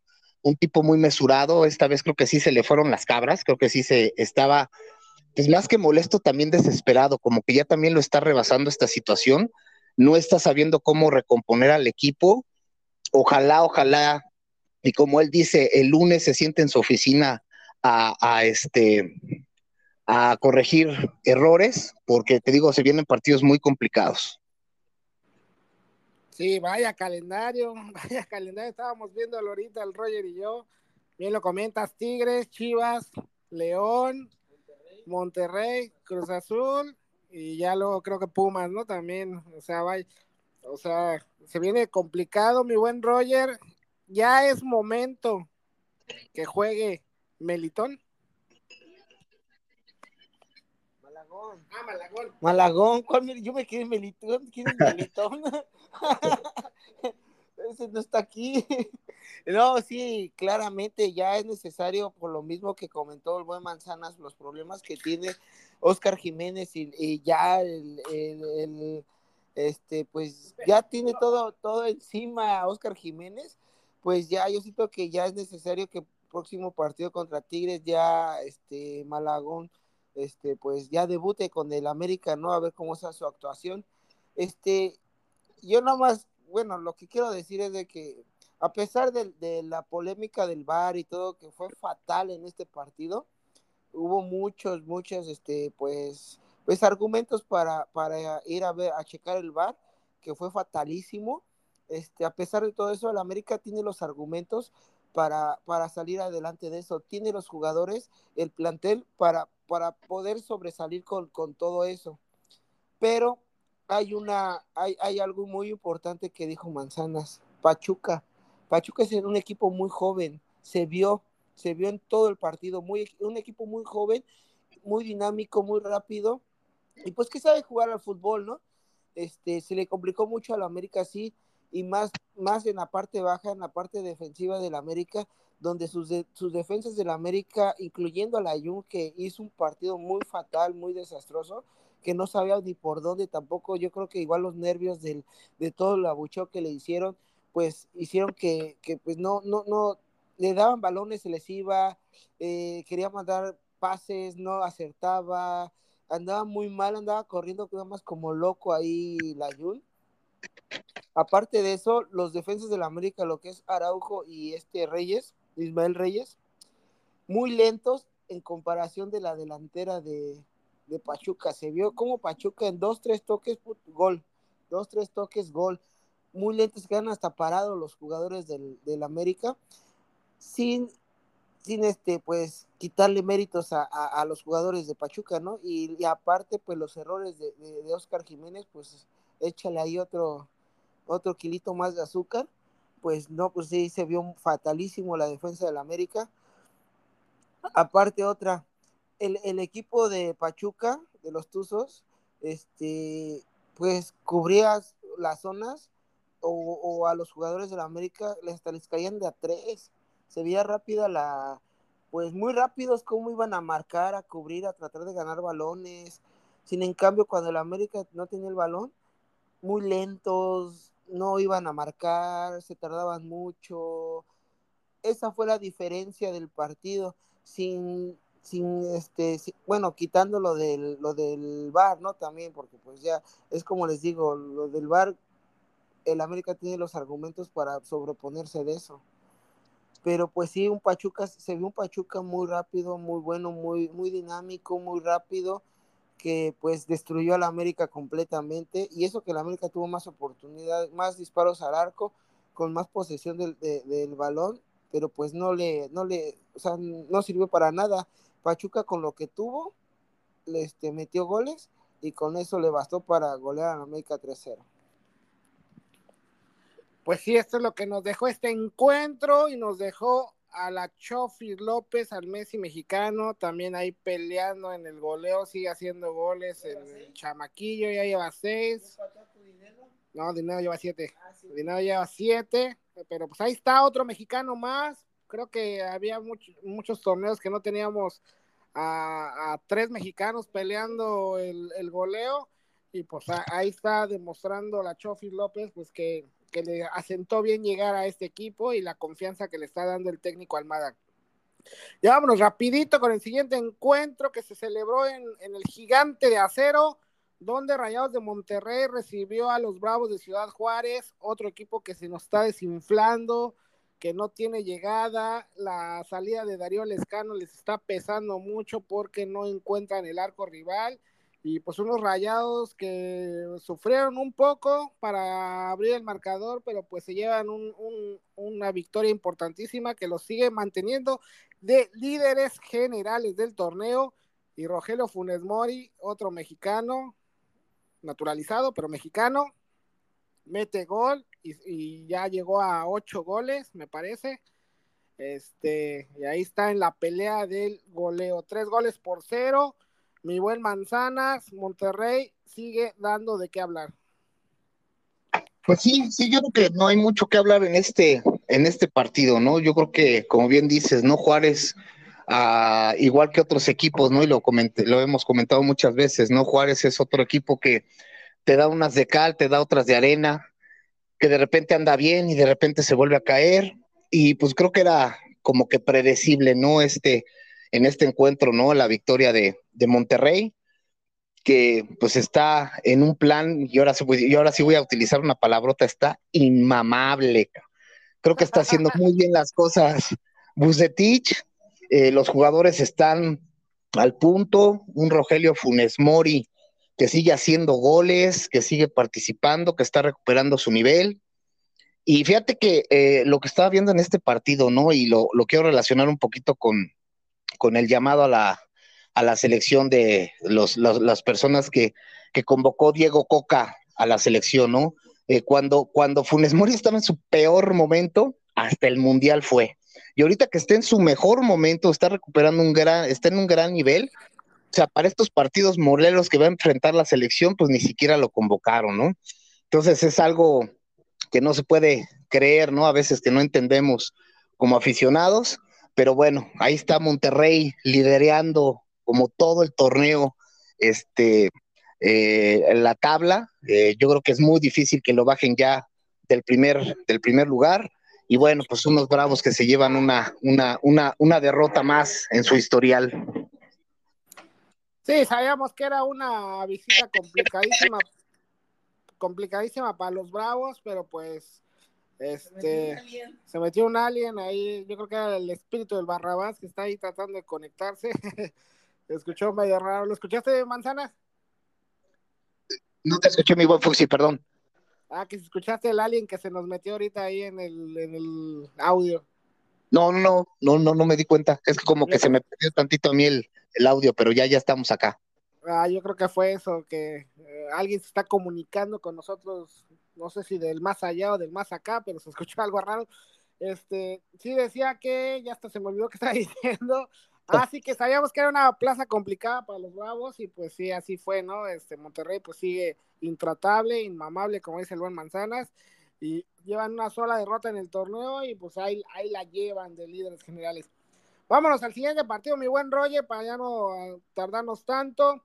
un tipo muy mesurado, esta vez creo que sí se le fueron las cabras, creo que sí se estaba, pues más que molesto, también desesperado, como que ya también lo está rebasando esta situación, no está sabiendo cómo recomponer al equipo, ojalá, ojalá, y como él dice, el lunes se siente en su oficina a, este, a corregir errores, porque te digo, se vienen partidos muy complicados. Sí, vaya calendario, (laughs) vaya calendario, estábamos viendo ahorita el Roger y yo, bien lo comentas, Tigres, Chivas, León, Monterrey, Cruz Azul, y ya luego creo que Pumas, ¿no? También, o sea, vaya, o sea, se viene complicado, mi buen Roger, ya es momento que juegue Melitón. Ah, Malagón. Malagón, ¿cuál? Yo me quedé Melitón. ¿Quién es Melitón? (laughs) Ese no está aquí. No, sí, claramente ya es necesario, por lo mismo que comentó el buen Manzanas, los problemas que tiene Oscar Jiménez y, ya el, este, pues ya tiene todo, todo encima Oscar Jiménez, pues ya yo siento que ya es necesario que próximo partido contra Tigres ya este Malagón este pues ya debute con el América, ¿no? A ver cómo está su actuación. Este yo más bueno, lo que quiero decir es de que a pesar de, la polémica del VAR y todo que fue fatal en este partido, hubo muchos muchos este pues pues argumentos para, para ir a ver a checar el VAR que fue fatalísimo. Este, a pesar de todo eso, el América tiene los argumentos para, para salir adelante de eso. Tiene los jugadores, el plantel para, para poder sobresalir con, todo eso. Pero hay una, hay, hay algo muy importante que dijo Manzanas, Pachuca. Pachuca es un equipo muy joven, se vio, se vio en todo el partido, muy, un equipo muy joven, muy dinámico, muy rápido, y pues que sabe jugar al fútbol, ¿no? Este, se le complicó mucho a la América, sí, y más, más en la parte baja, en la parte defensiva del América, donde sus, sus defensas del América, incluyendo a la Jun, que hizo un partido muy fatal, muy desastroso, que no sabía ni por dónde tampoco, yo creo que igual los nervios del, de todo el abucheo que le hicieron, pues hicieron que, que pues no, no, no, le daban balones, se les iba, eh, quería mandar pases, no acertaba, andaba muy mal, andaba corriendo nada más como loco ahí la Jun. Aparte de eso, los defensas de la América, lo que es Araujo y este Reyes, Ismael Reyes, muy lentos en comparación de la delantera de, Pachuca. Se vio como Pachuca en dos, tres toques, gol. Dos, tres toques, gol. Muy lentos, quedan hasta parados los jugadores del, América, sin, sin este, pues, quitarle méritos a, los jugadores de Pachuca, ¿no? Y, aparte, pues, los errores de, de Oscar Jiménez, pues, échale ahí otro, otro kilito más de azúcar, pues no, pues sí, se vio fatalísimo la defensa del América. Aparte otra, el, equipo de Pachuca, de los Tuzos, este, pues cubría las zonas o, a los jugadores del América hasta les caían de a tres. Se veía rápida la, pues muy rápidos cómo iban a marcar, a cubrir, a tratar de ganar balones. Sin en cambio, cuando el América no tenía el balón, muy lentos, no iban a marcar, se tardaban mucho. Esa fue la diferencia del partido, sin, sin este, bueno, quitando lo del, lo del bar, ¿no? También, porque pues ya, es como les digo, lo del bar, el América tiene los argumentos para sobreponerse de eso. Pero pues sí, un Pachuca, se vio un Pachuca muy rápido, muy bueno, muy, muy dinámico, muy rápido que pues destruyó a la América completamente y eso que la América tuvo más oportunidades, más disparos al arco, con más posesión del, del balón, pero pues no le, no le, o sea, no sirvió para nada. Pachuca con lo que tuvo, este, metió goles y con eso le bastó para golear a la América 3-0. Pues sí, esto es lo que nos dejó este encuentro y nos dejó a la Chofi López, al Messi mexicano, también ahí peleando en el goleo, sigue haciendo goles, el, chamaquillo ya lleva seis. No, Dinero lleva siete. Ah, Dinero lleva siete, pero pues ahí está otro mexicano más. Creo que había muchos torneos que no teníamos a, tres mexicanos peleando el, el goleo y pues ahí está demostrando la Chofi López pues que que le asentó bien llegar a este equipo y la confianza que le está dando el técnico Almada. Ya vámonos rapidito con el siguiente encuentro que se celebró en, en, el Gigante de Acero, donde Rayados de Monterrey recibió a los Bravos de Ciudad Juárez, otro equipo que se nos está desinflando, que no tiene llegada, la salida de Darío Lescano les está pesando mucho porque no encuentran el arco rival y pues unos rayados que sufrieron un poco para abrir el marcador, pero pues se llevan una victoria importantísima que los sigue manteniendo de líderes generales del torneo. Y Rogelio Funes Mori, otro mexicano, naturalizado, pero mexicano, mete gol y, y ya llegó a ocho goles, me parece. Este, y ahí está en la pelea del goleo, tres goles por cero mi buen Manzanas, Monterrey sigue dando de qué hablar. Pues sí, sí, yo creo que no hay mucho que hablar en este, en este partido, ¿no? Yo creo que, como bien dices, ¿no? Juárez, ah, igual que otros equipos, ¿no? Y lo, comenté, lo hemos comentado muchas veces, ¿no? Juárez es otro equipo que te da unas de cal, te da otras de arena, que de repente anda bien y de repente se vuelve a caer. y pues creo que era como que predecible, ¿no? Este, en este encuentro, ¿no? La victoria de, de Monterrey, que pues está en un plan, y ahora, sí, y ahora sí voy a utilizar una palabrota, está inmamable. Creo que está haciendo muy bien las cosas. Bucetich, eh, los jugadores están al punto, un Rogelio Funes Mori que sigue haciendo goles, que sigue participando, que está recuperando su nivel. Y fíjate que eh, lo que estaba viendo en este partido, ¿no? Y lo, lo quiero relacionar un poquito con, con el llamado a la, a la selección de los, las personas que, que, convocó Diego Coca a la selección, ¿no? Eh, cuando, cuando Funes Mori estaba en su peor momento, hasta el Mundial fue. Y ahorita que está en su mejor momento, está recuperando un gran, está en un gran nivel, o sea, para estos partidos morelos que va a enfrentar la selección, pues ni siquiera lo convocaron, ¿no? Entonces es algo que no se puede creer, ¿no? A veces que no entendemos como aficionados, pero bueno, ahí está Monterrey liderando como todo el torneo, este, eh, la tabla. Eh, yo creo que es muy difícil que lo bajen ya del primer, del primer lugar. Y bueno, pues unos bravos que se llevan una, una, una, una derrota más en su historial. Sí, sabíamos que era una visita complicadísima, complicadísima para los Bravos, pero pues este se metió un alien ahí, yo creo que era el espíritu del Barrabás que está ahí tratando de conectarse. (laughs) escuchó medio raro. ¿Lo escuchaste, Manzanas? No te escuché mi buen Fuxi, perdón. Ah, que escuchaste el alien que se nos metió ahorita ahí en el, en el audio. No, no, no, no, no me di cuenta. Es como que se me perdió tantito a mí el, el audio, pero ya, ya estamos acá. Ah, yo creo que fue eso, que eh, alguien se está comunicando con nosotros, no sé si del más allá o del más acá, pero se (laughs) escuchó algo raro. Este, sí decía que, ya hasta se me olvidó que estaba (laughs) diciendo, así que sabíamos que era una plaza complicada para los Bravos y pues sí, así fue, ¿no? Este, Monterrey pues sigue intratable, inmamable, como dice el buen Manzanas, y llevan una sola derrota en el torneo y pues ahí, ahí la llevan de líderes generales. Vámonos al siguiente partido, mi buen Roger, para ya no tardarnos tanto.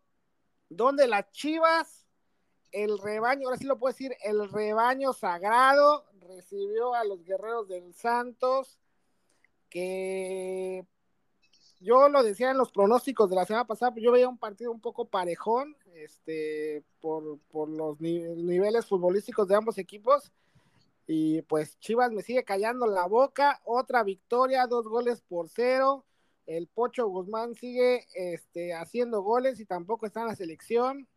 Donde las Chivas, el rebaño, ahora sí lo puedo decir, el rebaño sagrado recibió a los guerreros del Santos, que yo lo decía en los pronósticos de la semana pasada, pues yo veía un partido un poco parejón, este, por, por los niveles futbolísticos de ambos equipos. Y pues Chivas me sigue callando la boca. Otra victoria, dos goles por cero. El Pocho Guzmán sigue este, haciendo goles y tampoco está en la selección.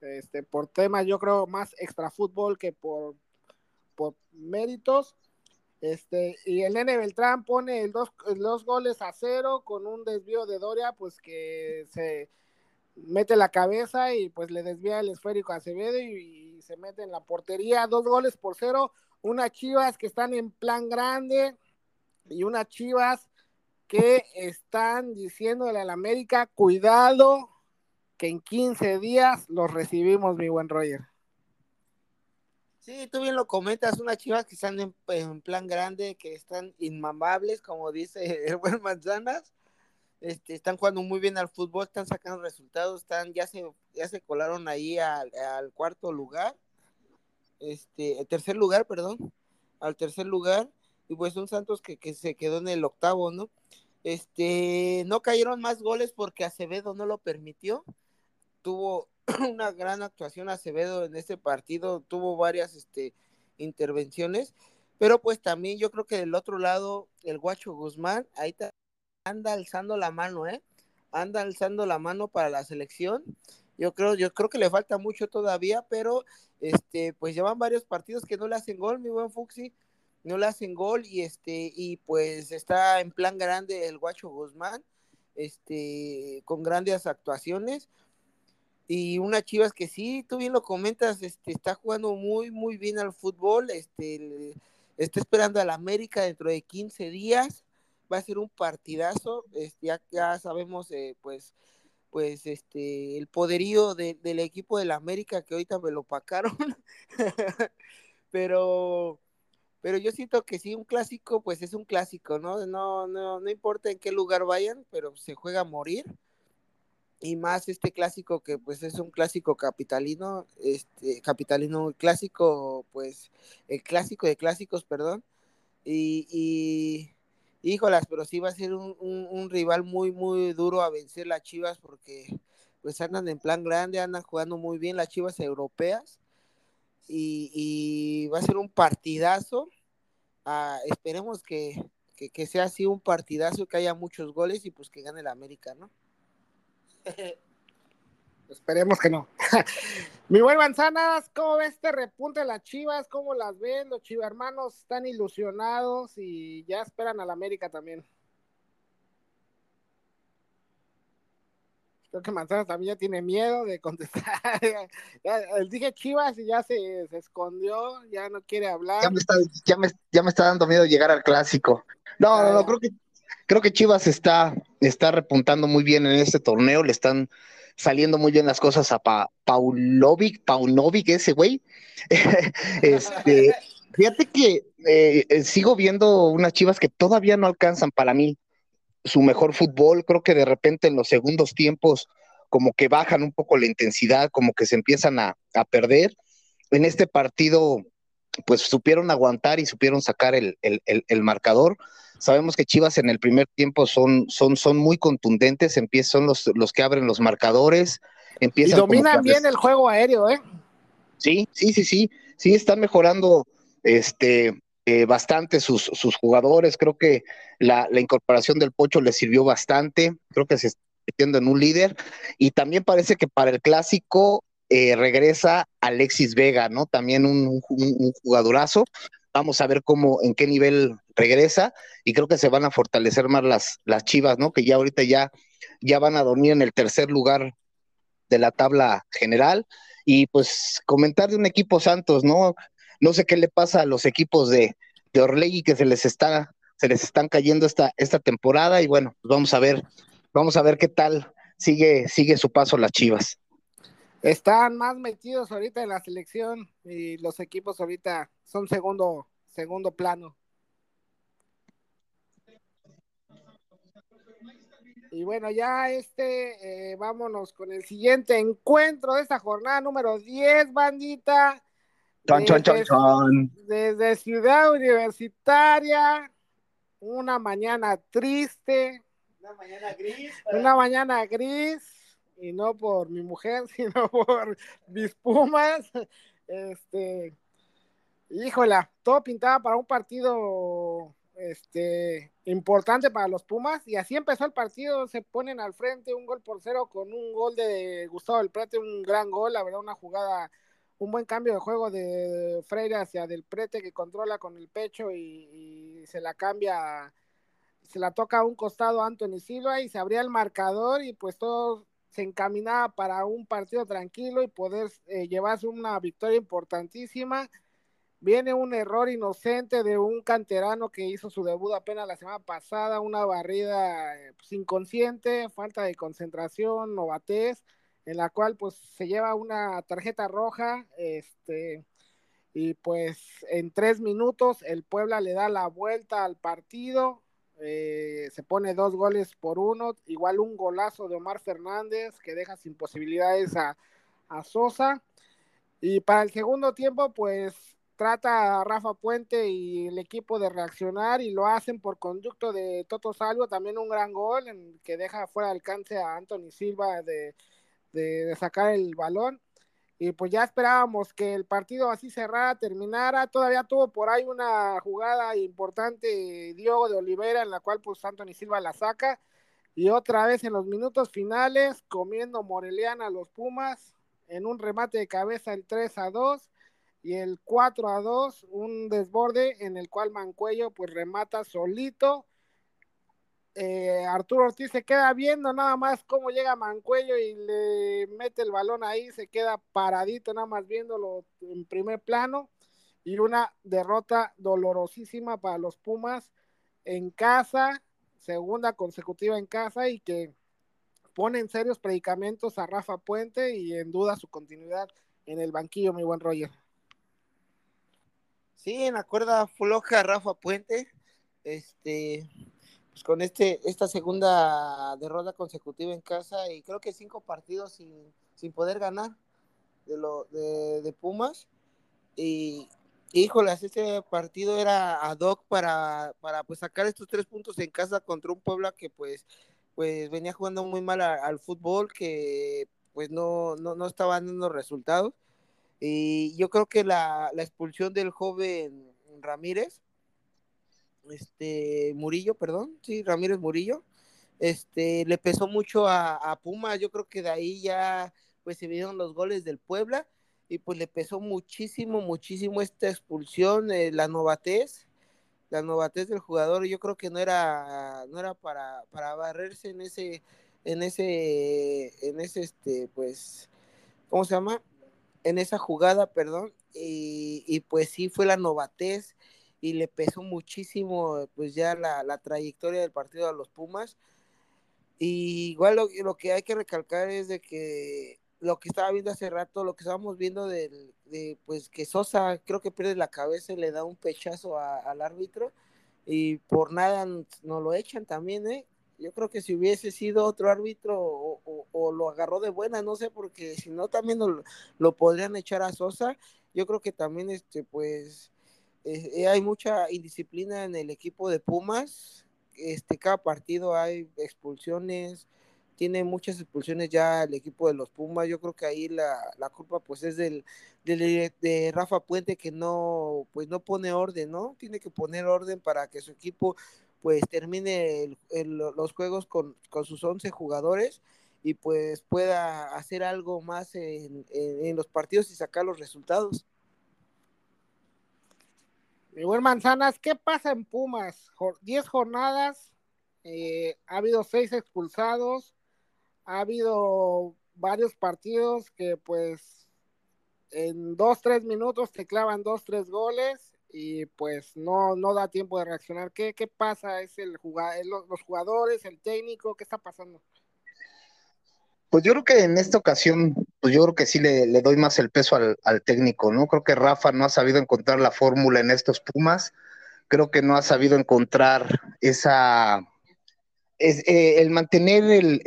Este, por temas, yo creo, más extra fútbol que por, por méritos. Este, y el Nene Beltrán pone el dos, goles a cero con un desvío de Doria, pues que se mete la cabeza y pues le desvía el esférico a Acevedo y, y se mete en la portería, dos goles por cero unas chivas que están en plan grande y unas chivas que están diciéndole a la América, cuidado, que en 15 días los recibimos, mi buen Roger. Sí, tú bien lo comentas, unas chivas que están en, plan grande, que están inmamables, como dice (laughs) el buen Manzanas, este, están jugando muy bien al fútbol, están sacando resultados, están, ya se, ya se colaron ahí al cuarto lugar este, el tercer lugar, perdón, al tercer lugar, y pues un Santos que, que, se quedó en el octavo, ¿no? Este, no cayeron más goles porque Acevedo no lo permitió, tuvo (clears throat) una gran actuación Acevedo en este partido, tuvo varias este, intervenciones, pero pues también yo creo que del otro lado, el Guacho Guzmán, ahí anda alzando la mano, ¿eh? Anda alzando la mano para la selección. Yo creo, yo creo que le falta mucho todavía, pero este, pues llevan varios partidos que no le hacen gol, mi buen Fuxi, no le hacen gol y este, y pues está en plan grande el Guacho Guzmán, este, con grandes actuaciones. Y una Chivas que sí, tú bien lo comentas, este, está jugando muy, muy bien al fútbol, este, está esperando al América dentro de 15 días, va a ser un partidazo, este, ya, ya sabemos, eh, pues, pues este el poderío del equipo de la América que ahorita me lo pacaron (laughs) pero pero yo siento que sí un clásico pues es un clásico no no no no importa en qué lugar vayan pero se juega a morir y más este clásico que pues es un clásico capitalino este capitalino clásico pues el clásico de clásicos perdón Y, y híjolas, pero sí va a ser un, un, rival muy, muy duro a vencer las Chivas porque pues andan en plan grande, andan jugando muy bien las Chivas europeas y, va a ser un partidazo. Ah, esperemos que, que, sea así un partidazo, que haya muchos goles y pues que gane el América, ¿no? (laughs) Esperemos que no. (laughs) Mi buen Manzanas, ¿cómo ves este repunte de las chivas? ¿Cómo las ven? Los chivermanos están ilusionados y ya esperan al América también. Creo que Manzanas también ya tiene miedo de contestar. (laughs) dije Chivas y ya se, escondió, ya no quiere hablar. Ya me, está, ya, me, está dando miedo llegar al clásico. No, no, no, creo que, creo que Chivas está, está repuntando muy bien en este torneo, le están saliendo muy bien las cosas a pa Paulovic, Paunovic, ese güey. (laughs) este, fíjate que eh, eh, sigo viendo unas chivas que todavía no alcanzan para mí su mejor fútbol. Creo que de repente en los segundos tiempos como que bajan un poco la intensidad, como que se empiezan a, a perder. En este partido, pues supieron aguantar y supieron sacar el, el, el marcador. Sabemos que Chivas en el primer tiempo son, son, son muy contundentes, empiezan, son los, los que abren los marcadores. Empiezan y dominan bien el juego aéreo, ¿eh? Sí, sí, sí, sí. Sí, están mejorando este, eh, bastante sus, sus, jugadores. Creo que la, la, incorporación del Pocho les sirvió bastante. Creo que se está metiendo en un líder. Y también parece que para el clásico eh, regresa Alexis Vega, ¿no? También un, un, un, jugadorazo. Vamos a ver cómo, en qué nivel regresa y creo que se van a fortalecer más las, las Chivas, ¿no? Que ya ahorita ya, ya van a dormir en el tercer lugar de la tabla general. Y pues comentar de un equipo Santos, ¿no? No sé qué le pasa a los equipos de, de Orlegui que se les está, se les están cayendo esta, esta temporada, y bueno, pues vamos a ver, vamos a ver qué tal sigue, sigue su paso las Chivas. Están más metidos ahorita en la selección y los equipos ahorita son segundo, segundo plano. Y bueno, ya este, eh, vámonos con el siguiente encuentro de esta jornada número 10, bandita. desde, Ciudad Universitaria, una mañana triste. Una mañana gris. Una mañana gris y no por mi mujer, (laughs) sino por mis Pumas. Este, híjola, todo pintaba para un partido este, importante para los Pumas y así empezó el partido, se ponen al frente un gol por cero con un gol de Gustavo del Prete, un gran gol, la verdad una jugada, un buen cambio de juego de Freire hacia del Prete que controla con el pecho y, se la cambia, se la toca a un costado a Anthony Silva y se abría el marcador y pues todos se encaminaba para un partido tranquilo y poder eh, llevarse una victoria importantísima. Viene un error inocente de un canterano que hizo su debut apenas la semana pasada, una barrida eh, pues, inconsciente, falta de concentración, novatez, en la cual pues se lleva una tarjeta roja, este, y pues en tres minutos el Puebla le da la vuelta al partido, eh, se pone dos goles por uno, igual un golazo de Omar Fernández que deja sin posibilidades a, Sosa. Y para el segundo tiempo, pues trata a Rafa Puente y el equipo de reaccionar y lo hacen por conducto de Toto Salvo, también un gran gol en que deja fuera de alcance a Anthony Silva de, de sacar el balón y pues ya esperábamos que el partido así cerrara, terminara, todavía tuvo por ahí una jugada importante Diogo de Olivera en la cual pues Anthony Silva la saca. Y otra vez en los minutos finales comiendo Moreliana a los Pumas en un remate de cabeza el 3 a 2 y el 4 a 2 un desborde en el cual Mancuello pues remata solito eh, Arturo Ortiz se queda viendo nada más cómo llega Mancuello y le mete el balón ahí, se queda paradito nada más viéndolo en primer plano y una derrota dolorosísima para los Pumas en casa, segunda consecutiva en casa y que pone en serios predicamentos a Rafa Puente y en duda su continuidad en el banquillo, mi buen Roger. Sí, en la cuerda floja Rafa Puente, este, pues, con este, esta segunda derrota consecutiva en casa y creo que cinco partidos sin, sin poder ganar de, lo, de, Pumas. Y, Híjolas, ese partido era ad hoc para, para pues sacar estos tres puntos en casa contra un Puebla que pues, pues venía jugando muy mal al fútbol, que pues no, no, no estaba dando resultados. Y yo creo que la, la expulsión del joven Ramírez, este Murillo, perdón, sí, Ramírez Murillo, este le pesó mucho a, Puma, yo creo que de ahí ya pues se vieron los goles del Puebla y pues le pesó muchísimo, muchísimo esta expulsión, eh, la novatez, la novatez del jugador, yo creo que no era, no era para, para barrerse en ese, en ese, en ese, este, pues, ¿cómo se llama? En esa jugada, perdón, y, y pues sí fue la novatez y le pesó muchísimo, pues ya la, la trayectoria del partido a los Pumas. Y igual lo, lo que hay que recalcar es de que lo que estaba viendo hace rato, lo que estábamos viendo de, pues que Sosa creo que pierde la cabeza y le da un pechazo al árbitro y por nada no lo echan también, ¿eh? Yo creo que si hubiese sido otro árbitro o, lo agarró de buena, no sé, porque si no también lo, podrían echar a Sosa. Yo creo que también, este, pues, eh, hay mucha indisciplina en el equipo de Pumas. Este, cada partido hay expulsiones, tiene muchas expulsiones ya el equipo de los Pumas. Yo creo que ahí la, la culpa pues es del, de Rafa Puente que no pues no pone orden, ¿no? Tiene que poner orden para que su equipo pues termine los juegos con, sus 11 jugadores y pues pueda hacer algo más en, los partidos y sacar los resultados. Igual Manzanas, ¿qué pasa en Pumas? 10 jornadas, eh, ha habido 6 expulsados, ha habido varios partidos que pues en dos, tres minutos te clavan dos, tres goles y pues no, no da tiempo de reaccionar. ¿Qué, qué pasa? ¿Es el los jugadores, el técnico? ¿Qué está pasando? Pues yo creo que en esta ocasión, pues yo creo que sí le, doy más el peso al, técnico, ¿no? Creo que Rafa no ha sabido encontrar la fórmula en estos Pumas, creo que no ha sabido encontrar esa, es, eh, el mantener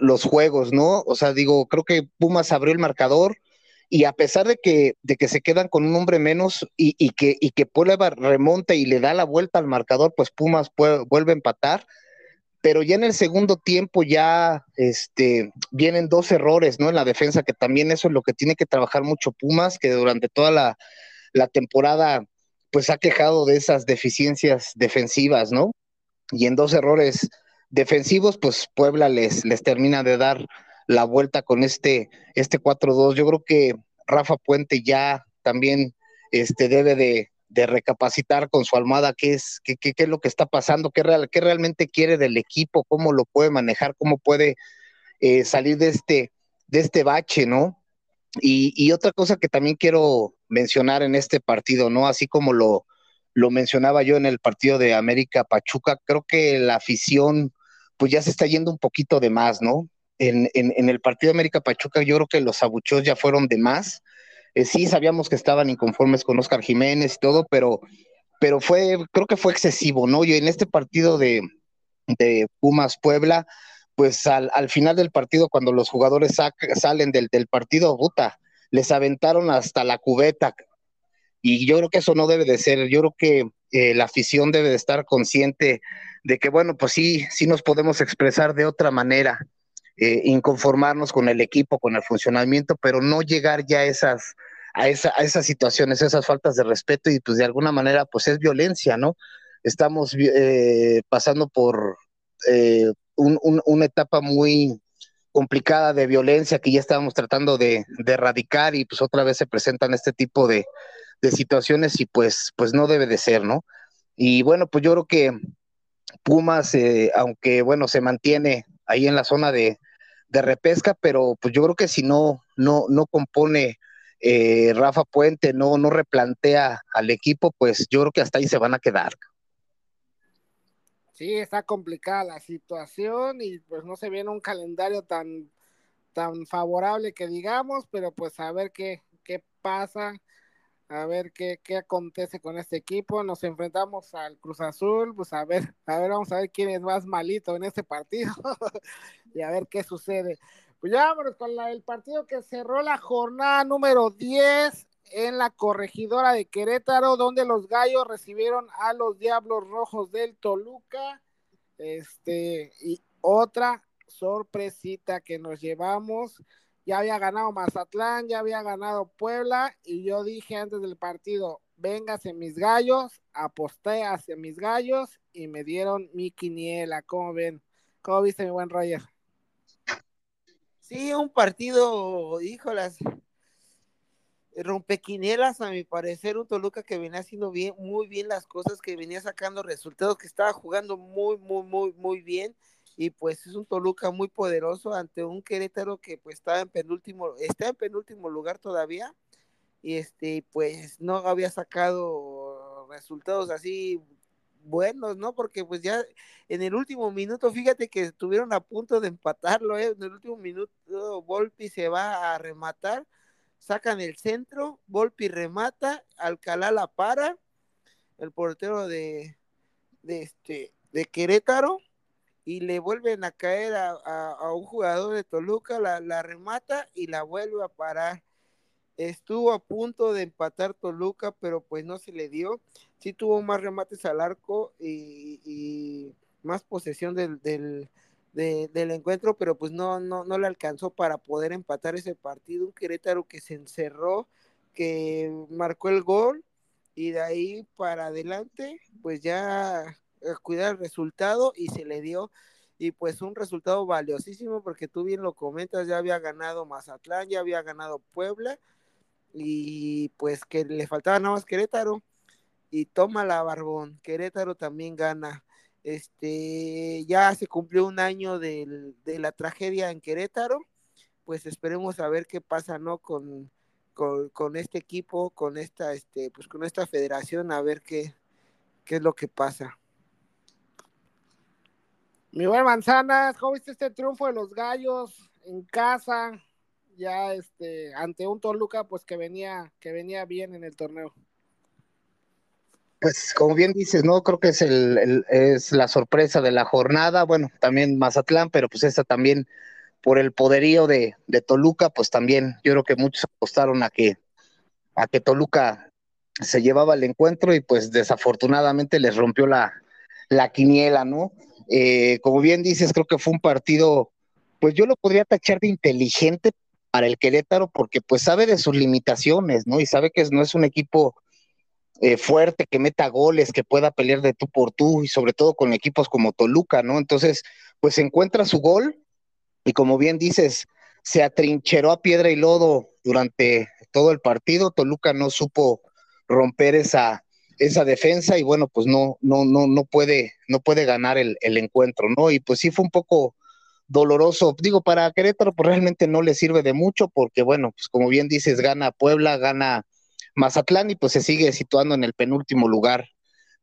los juegos, ¿no? O sea, digo, creo que Pumas abrió el marcador y a pesar de que, se quedan con un hombre menos y, y que, y que Puebla remonta y le da la vuelta al marcador, pues Pumas vuelve a empatar. Pero ya en el segundo tiempo ya este, vienen dos errores, ¿no? En la defensa, que también eso es lo que tiene que trabajar mucho Pumas, que durante toda la, temporada pues ha quejado de esas deficiencias defensivas, ¿no? Y en dos errores defensivos, pues Puebla les, les termina de dar la vuelta con este, este 4-2. Yo creo que Rafa Puente ya también este, debe de, recapacitar con su almada qué es, qué, qué, es lo que está pasando, qué, qué realmente quiere del equipo, cómo lo puede manejar, cómo puede eh, salir de este, de este bache, ¿no? Y, y, otra cosa que también quiero mencionar en este partido, ¿no? Así como lo, lo mencionaba yo en el partido de América Pachuca, creo que la afición pues ya se está yendo un poquito de más, ¿no? En, el partido de América Pachuca yo creo que los abuchos ya fueron de más. Eh, sí sabíamos que estaban inconformes con Oscar Jiménez y todo, pero, pero fue, creo que fue excesivo, ¿no? Y en este partido de, Pumas Puebla, pues al, final del partido, cuando los jugadores salen del, partido, puta, les aventaron hasta la cubeta. Y yo creo que eso no debe de ser, yo creo que eh, la afición debe de estar consciente de que, bueno, pues sí, sí nos podemos expresar de otra manera, eh, inconformarnos con el equipo, con el funcionamiento, pero no llegar ya a esas, a, esa, a esas situaciones, esas faltas de respeto y pues de alguna manera pues es violencia, ¿no? Estamos eh, pasando por eh, una etapa muy complicada de violencia que ya estábamos tratando de, erradicar y pues otra vez se presentan este tipo de, situaciones y pues, pues no debe de ser, ¿no? Y bueno, pues yo creo que Pumas, aunque bueno, se mantiene ahí en la zona de, repesca, pero pues yo creo que si no, no, no compone eh, Rafa Puente, no, no replantea al equipo, pues yo creo que hasta ahí se van a quedar. Sí, está complicada la situación y pues no se viene un calendario tan, tan favorable que digamos, pero pues a ver qué, qué pasa a ver qué, qué acontece con este equipo. Nos enfrentamos al Cruz Azul, pues a ver, a ver, vamos a ver quién es más malito en este partido (laughs) y a ver qué sucede. Pues ya vámonos con el partido que cerró la jornada número 10. en la corregidora de Querétaro, donde los gallos recibieron a los Diablos Rojos del Toluca. Este, y otra sorpresita que nos llevamos. Ya había ganado Mazatlán, ya había ganado Puebla, y yo dije antes del partido, véngase mis gallos, aposté hacia mis gallos y me dieron mi quiniela. ¿Cómo ven? ¿Cómo viste mi buen Roger? Sí, un partido, híjolas, rompequinielas a mi parecer, un Toluca que venía haciendo bien, muy bien las cosas, que venía sacando resultados, que estaba jugando muy, muy, muy, muy bien, y pues es un Toluca muy poderoso ante un Querétaro que pues estaba en penúltimo, está en penúltimo lugar todavía, y este, pues no había sacado resultados así buenos, ¿no? Porque pues ya en el último minuto, fíjate que estuvieron a punto de empatarlo, ¿eh? En el último minuto Volpi se va a rematar, sacan el centro, Volpi remata, Alcalá la para, el portero de, de este de Querétaro y le vuelven a caer a, un jugador de Toluca, la, la remata y la vuelve a parar estuvo a punto de empatar Toluca, pero pues no se le dio. Sí tuvo más remates al arco y, más posesión del, del, del, encuentro, pero pues no, no, no le alcanzó para poder empatar ese partido. Un Querétaro que se encerró, que marcó el gol y de ahí para adelante, pues ya cuidar el resultado y se le dio y pues un resultado valiosísimo porque tú bien lo comentas, ya había ganado Mazatlán, ya había ganado Puebla y pues que le faltaba nada más Querétaro y toma la Barbón, Querétaro también gana. Este, ya se cumplió un año de la tragedia en Querétaro, pues esperemos a ver qué pasa, ¿no? Con, con, este equipo, con esta, este, pues con esta federación, a ver qué, qué es lo que pasa. Mi buen Manzanas, ¿cómo viste este triunfo de los gallos en casa? ya este ante un Toluca pues que venía que venía bien en el torneo. Pues como bien dices, no creo que es el, es la sorpresa de la jornada, bueno, también Mazatlán, pero pues esta también por el poderío de, de Toluca, pues también yo creo que muchos apostaron a que a que Toluca se llevaba el encuentro y pues desafortunadamente les rompió la, la quiniela, ¿no? Eh, como bien dices, creo que fue un partido, pues yo lo podría tachar de inteligente, para el Querétaro porque pues sabe de sus limitaciones, ¿no? Y sabe que no es un equipo eh, fuerte, que meta goles, que pueda pelear de tú por tú y sobre todo con equipos como Toluca, ¿no? Entonces, pues encuentra su gol y como bien dices, se atrincheró a piedra y lodo durante todo el partido, Toluca no supo romper esa, esa defensa y bueno, pues no, no, no, no puede, no puede ganar el, encuentro, ¿no? Y pues sí fue un poco doloroso. Digo, para Querétaro pues realmente no le sirve de mucho porque, bueno, pues como bien dices, gana Puebla, gana Mazatlán y pues se sigue situando en el penúltimo lugar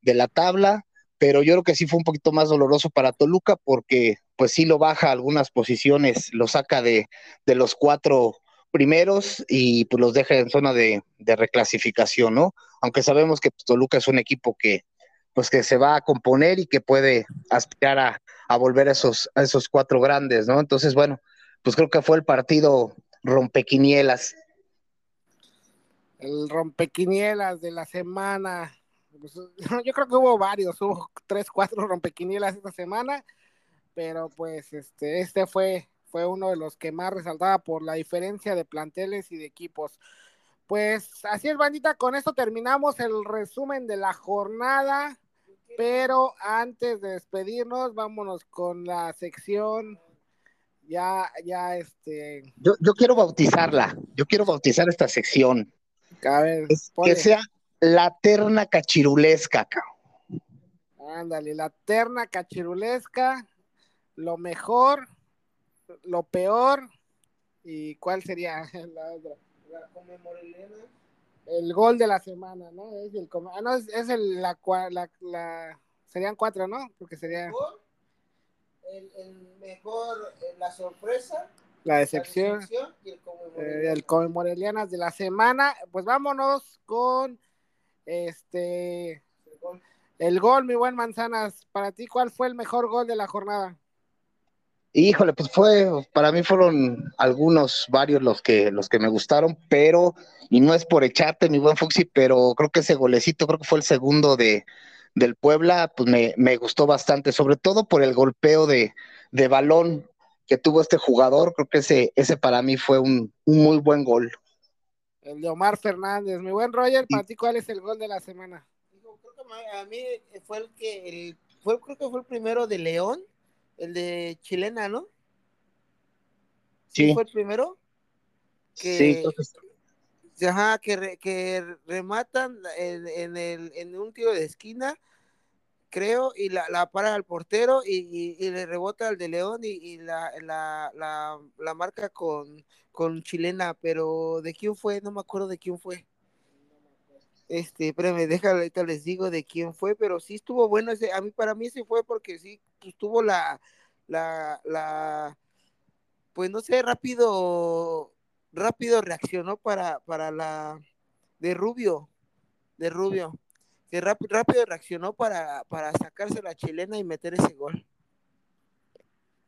de la tabla, pero yo creo que sí fue un poquito más doloroso para Toluca porque pues sí lo baja algunas posiciones, lo saca de, de los cuatro primeros y pues los deja en zona de, reclasificación, ¿no? Aunque sabemos que Toluca es un equipo que pues que se va a componer y que puede aspirar a, volver a esos, esos cuatro grandes, ¿no? Entonces, bueno, pues creo que fue el partido rompequinielas. El rompequinielas de la semana. Pues, (laughs) yo creo que hubo varios, hubo tres, cuatro rompequinielas esta semana, pero pues este, este fue, fue uno de los que más resaltaba por la diferencia de planteles y de equipos. Pues así es, bandita, con esto terminamos el resumen de la jornada. Pero antes de despedirnos, vámonos con la sección. Ya, ya, este. Yo, yo quiero bautizarla. Yo quiero bautizar esta sección. A ver, que sea la terna cachirulesca, cabrón. Ándale, la terna cachirulesca, lo mejor, lo peor, y cuál sería (laughs) la otra. La el gol de la semana, ¿no? Es el, ah, no, es, es el, la, la, la, serían cuatro, ¿no? Porque sería... El, el mejor, eh, la sorpresa. La decepción. y el conmemorelianas. Eh, de la semana. Pues vámonos con este... El el gol, mi buen Manzanas. Para ti, ¿cuál fue el mejor gol de la jornada? Híjole, pues fue, para mí fueron algunos, varios los que, los que me gustaron, pero, y no es por echarte, mi buen Fuxi, pero creo que ese golecito, creo que fue el segundo de, del Puebla, pues me, me gustó bastante, sobre todo por el golpeo de, de balón que tuvo este jugador, creo que ese, ese para mí fue un, un muy buen gol. El de Omar Fernández, mi buen Roger, para ti, ¿cuál es el gol de la semana? Creo que a mí fue el que, el, fue, creo que fue el primero de León, el de Chilena, ¿no? Sí. ¿Fue el primero? Que, sí, entonces... Ajá, que, que rematan en, en, el, en un tiro de esquina, creo, y la, la para al portero y, y, y, le rebota al de León y, y la, la, la, la, marca con, con chilena, pero ¿de quién fue? No me acuerdo de quién fue. Este, espérame, déjame, ahorita les digo de quién fue, pero sí estuvo bueno ese, a mí, para mí ese fue porque sí, pues tuvo la, la, la, pues no sé, rápido, rápido reaccionó para, para la, de Rubio, de Rubio, que rápido, rápido reaccionó para, para sacarse la chilena y meter ese gol.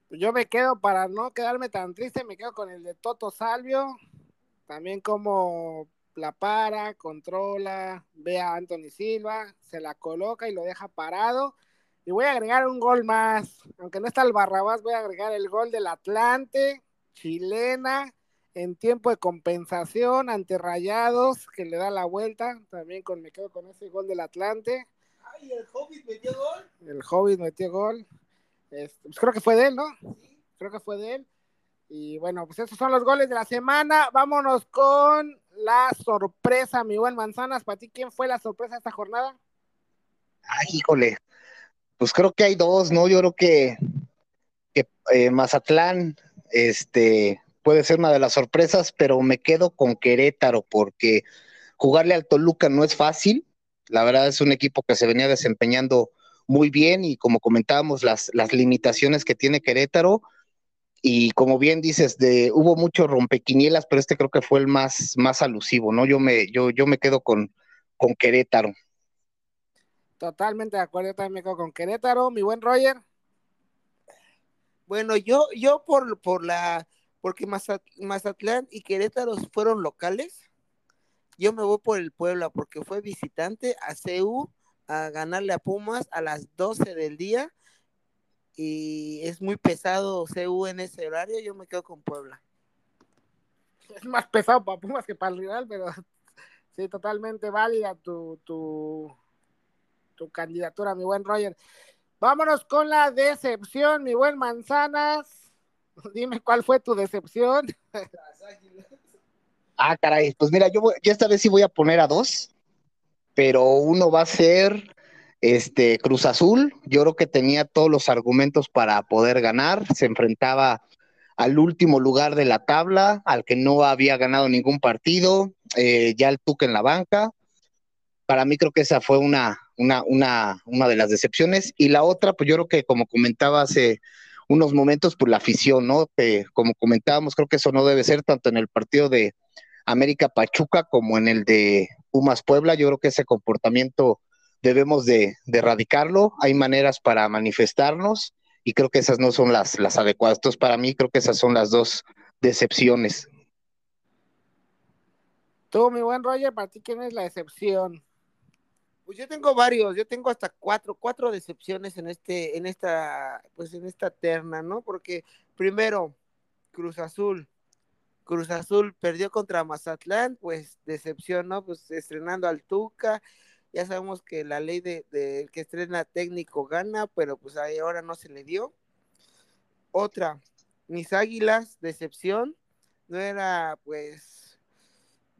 Yo me quedo, para no quedarme tan triste, me quedo con el de Toto Salvio, también como la para, controla, ve a Anthony Silva, se la coloca y lo deja parado. Y voy a agregar un gol más, aunque no está el Barrabás, voy a agregar el gol del Atlante, chilena, en tiempo de compensación ante Rayados, que le da la vuelta, también con, me quedo con ese gol del Atlante. Ay, el Hobbit metió gol. El Hobbit metió gol. Este, pues creo que fue de él, ¿no? Sí. Creo que fue de él. Y bueno, pues esos son los goles de la semana. Vámonos con la sorpresa, mi buen Manzanas. Para ti, ¿quién fue la sorpresa de esta jornada? Ay, híjole. Pues creo que hay dos, ¿no? Yo creo que, eh, Mazatlán este, puede ser una de las sorpresas, pero me quedo con Querétaro porque jugarle al Toluca no es fácil. La verdad es un equipo que se venía desempeñando muy bien y como comentábamos, las, las limitaciones que tiene Querétaro y como bien dices, de, hubo muchos rompequinielas, pero este creo que fue el más, más alusivo, ¿no? Yo me, yo, yo me quedo con, con Querétaro. Totalmente de acuerdo, yo también me quedo con Querétaro, mi buen Roger. Bueno, yo, yo por, por la, porque Mazatlán y Querétaro fueron locales, yo me voy por el Puebla, porque fue visitante a CU a ganarle a Pumas a las 12 del día y es muy pesado CU en ese horario, yo me quedo con Puebla. Es más pesado para Pumas que para el rival, pero (laughs) sí, totalmente válida tu, tu, tu candidatura, mi buen Roger. Vámonos con la decepción, mi buen Manzanas. (laughs) Dime cuál fue tu decepción. (laughs) Ah, caray, pues mira, yo, voy, yo esta vez sí voy a poner a dos, pero uno va a ser este Cruz Azul, yo creo que tenía todos los argumentos para poder ganar, se enfrentaba al último lugar de la tabla, al que no había ganado ningún partido, eh, ya el Tuque en la banca. Para mí creo que esa fue una, una, una, una de las decepciones. Y la otra, pues yo creo que como comentaba hace unos momentos, pues la afición, ¿no? Que como comentábamos, creo que eso no debe ser tanto en el partido de América Pachuca como en el de Pumas Puebla. Yo creo que ese comportamiento debemos de, de, erradicarlo, hay maneras para manifestarnos y creo que esas no son las, las adecuadas. Entonces, para mí creo que esas son las dos decepciones. Tú, mi buen Roger, para ti, ¿quién es la decepción? Pues yo tengo varios, yo tengo hasta cuatro, cuatro decepciones en este, en esta, pues en esta terna, ¿no? Porque primero, Cruz Azul. Cruz Azul perdió contra Mazatlán, pues decepción, ¿no? Pues estrenando al Tuca, ya sabemos que la ley de, de, que estrena técnico gana, pero pues ahí ahora no se le dio. Otra, mis águilas, decepción, no era pues,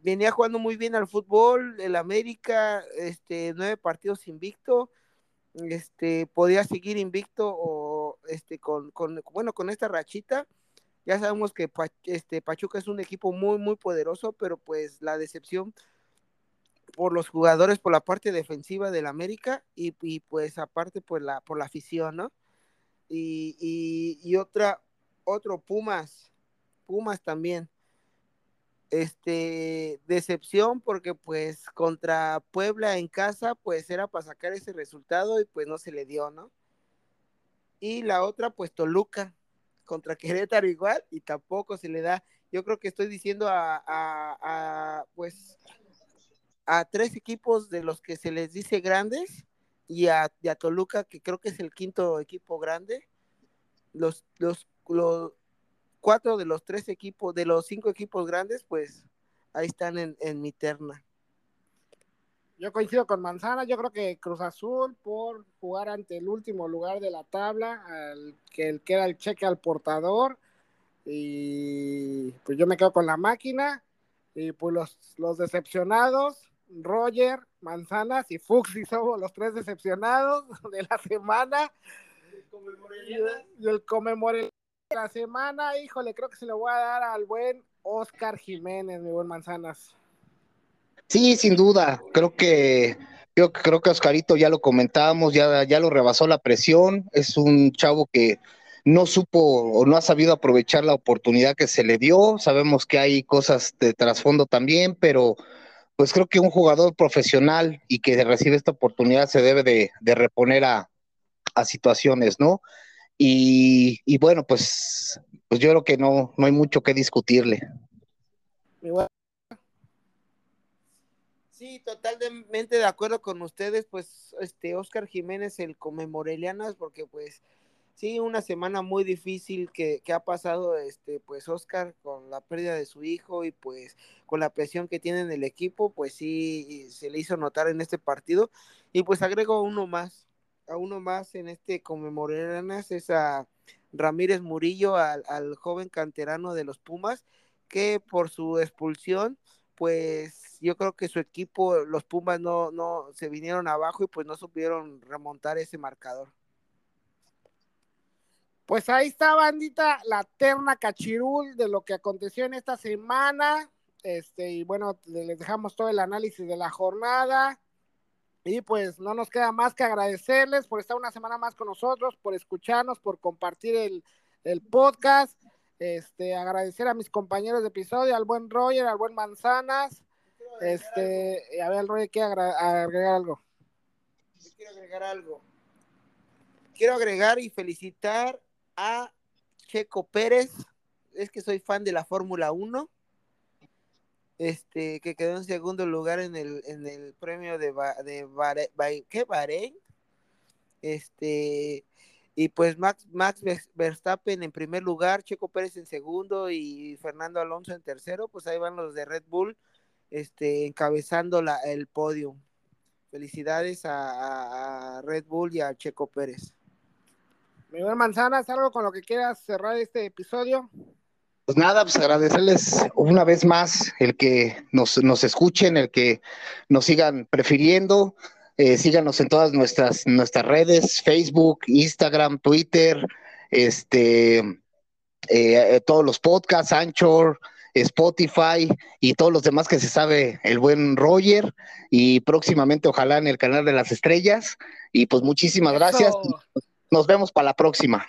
venía jugando muy bien al fútbol, el América, este, nueve partidos invicto, este, podía seguir invicto o este, con, con, bueno, con esta rachita. Ya sabemos que este, Pachuca es un equipo muy, muy poderoso, pero pues la decepción por los jugadores, por la parte defensiva del América y, pues aparte por la, por la afición, ¿no? Y, y, y, otra, otro Pumas, Pumas también. Este, decepción porque pues contra Puebla en casa pues era para sacar ese resultado y pues no se le dio, ¿no? Y la otra pues Toluca, contra (laughs) Querétaro igual y tampoco se le da. Yo creo que estoy diciendo a, a, pues a tres equipos de los que se les dice grandes y a, a Toluca, que creo que es el quinto equipo grande. Los, los, los cuatro de los tres equipos, de los cinco equipos grandes, pues ahí están en, en mi terna. Yo coincido con Manzana, yo creo que Cruz Azul por jugar ante el último lugar de la tabla, al, que, el, que era el cheque al portador, y pues yo me quedo con la máquina, y pues los, los decepcionados, Roger, Manzanas y Fuxi somos los tres decepcionados de la semana. Y el conmemore de la semana, híjole, creo que se lo voy a dar al buen Oscar Jiménez, mi buen Manzanas. Sí, sin duda. Creo que yo creo que Oscarito ya lo comentábamos, ya, ya lo rebasó la presión. Es un chavo que no supo o no ha sabido aprovechar la oportunidad que se le dio. Sabemos que hay cosas de trasfondo también, pero pues creo que un jugador profesional y que recibe esta oportunidad se debe de, reponer a, situaciones, ¿no? Y, bueno, pues, pues yo creo que no, no hay mucho que discutirle. Sí, totalmente de acuerdo con ustedes, pues este Oscar Jiménez, el come Morelianas, porque pues sí, una semana muy difícil que, que, ha pasado este pues Oscar con la pérdida de su hijo y pues con la presión que tiene en el equipo, pues sí se le hizo notar en este partido. Y pues agrego uno más, a uno más en este come Morelianas, es a Ramírez Murillo, al, al joven canterano de los Pumas, que por su expulsión pues yo creo que su equipo, los Pumas no, no se vinieron abajo y pues no supieron remontar ese marcador. Pues ahí está, bandita, la terna cachirul de lo que aconteció en esta semana. Este, y bueno, les dejamos todo el análisis de la jornada. Y pues no nos queda más que agradecerles por estar una semana más con nosotros, por escucharnos, por compartir el, el podcast. Este, agradecer a mis compañeros de episodio, al buen Roger, al buen Manzanas. Este, a ver, Roger quiere agregar algo. quiero agregar algo. Quiero agregar y felicitar a Checo Pérez. Es que soy fan de la Fórmula 1. Este, que quedó en segundo lugar en el, en el premio de, de ¿qué? Bahrein. Este, y pues Max, Max Verstappen en primer lugar, Checo Pérez en segundo y Fernando Alonso en tercero, pues ahí van los de Red Bull este, encabezando la, el podio. Felicidades a, Red Bull y a Checo Pérez. Miguel Manzanas, ¿algo con lo que quieras cerrar este episodio? Pues nada, pues agradecerles una vez más el que nos, nos escuchen, el que nos sigan prefiriendo. Eh, síganos en todas nuestras, nuestras redes, Facebook, Instagram, Twitter, este, eh, eh, todos los podcasts, Anchor, Spotify y todos los demás que se sabe el buen Roger y próximamente ojalá en el canal de las estrellas. Y pues muchísimas gracias. Nos vemos para la próxima.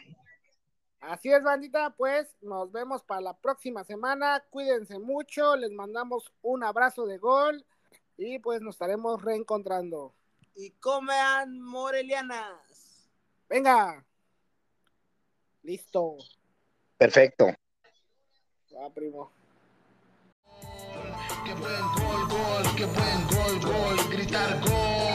Así es, bandita, pues nos vemos para la próxima semana. Cuídense mucho, les mandamos un abrazo de gol y pues nos estaremos reencontrando y comean morelianas. Venga. Listo. Perfecto. Va, primo. Qué buen gol, gol, qué buen gol, gol, gritar gol.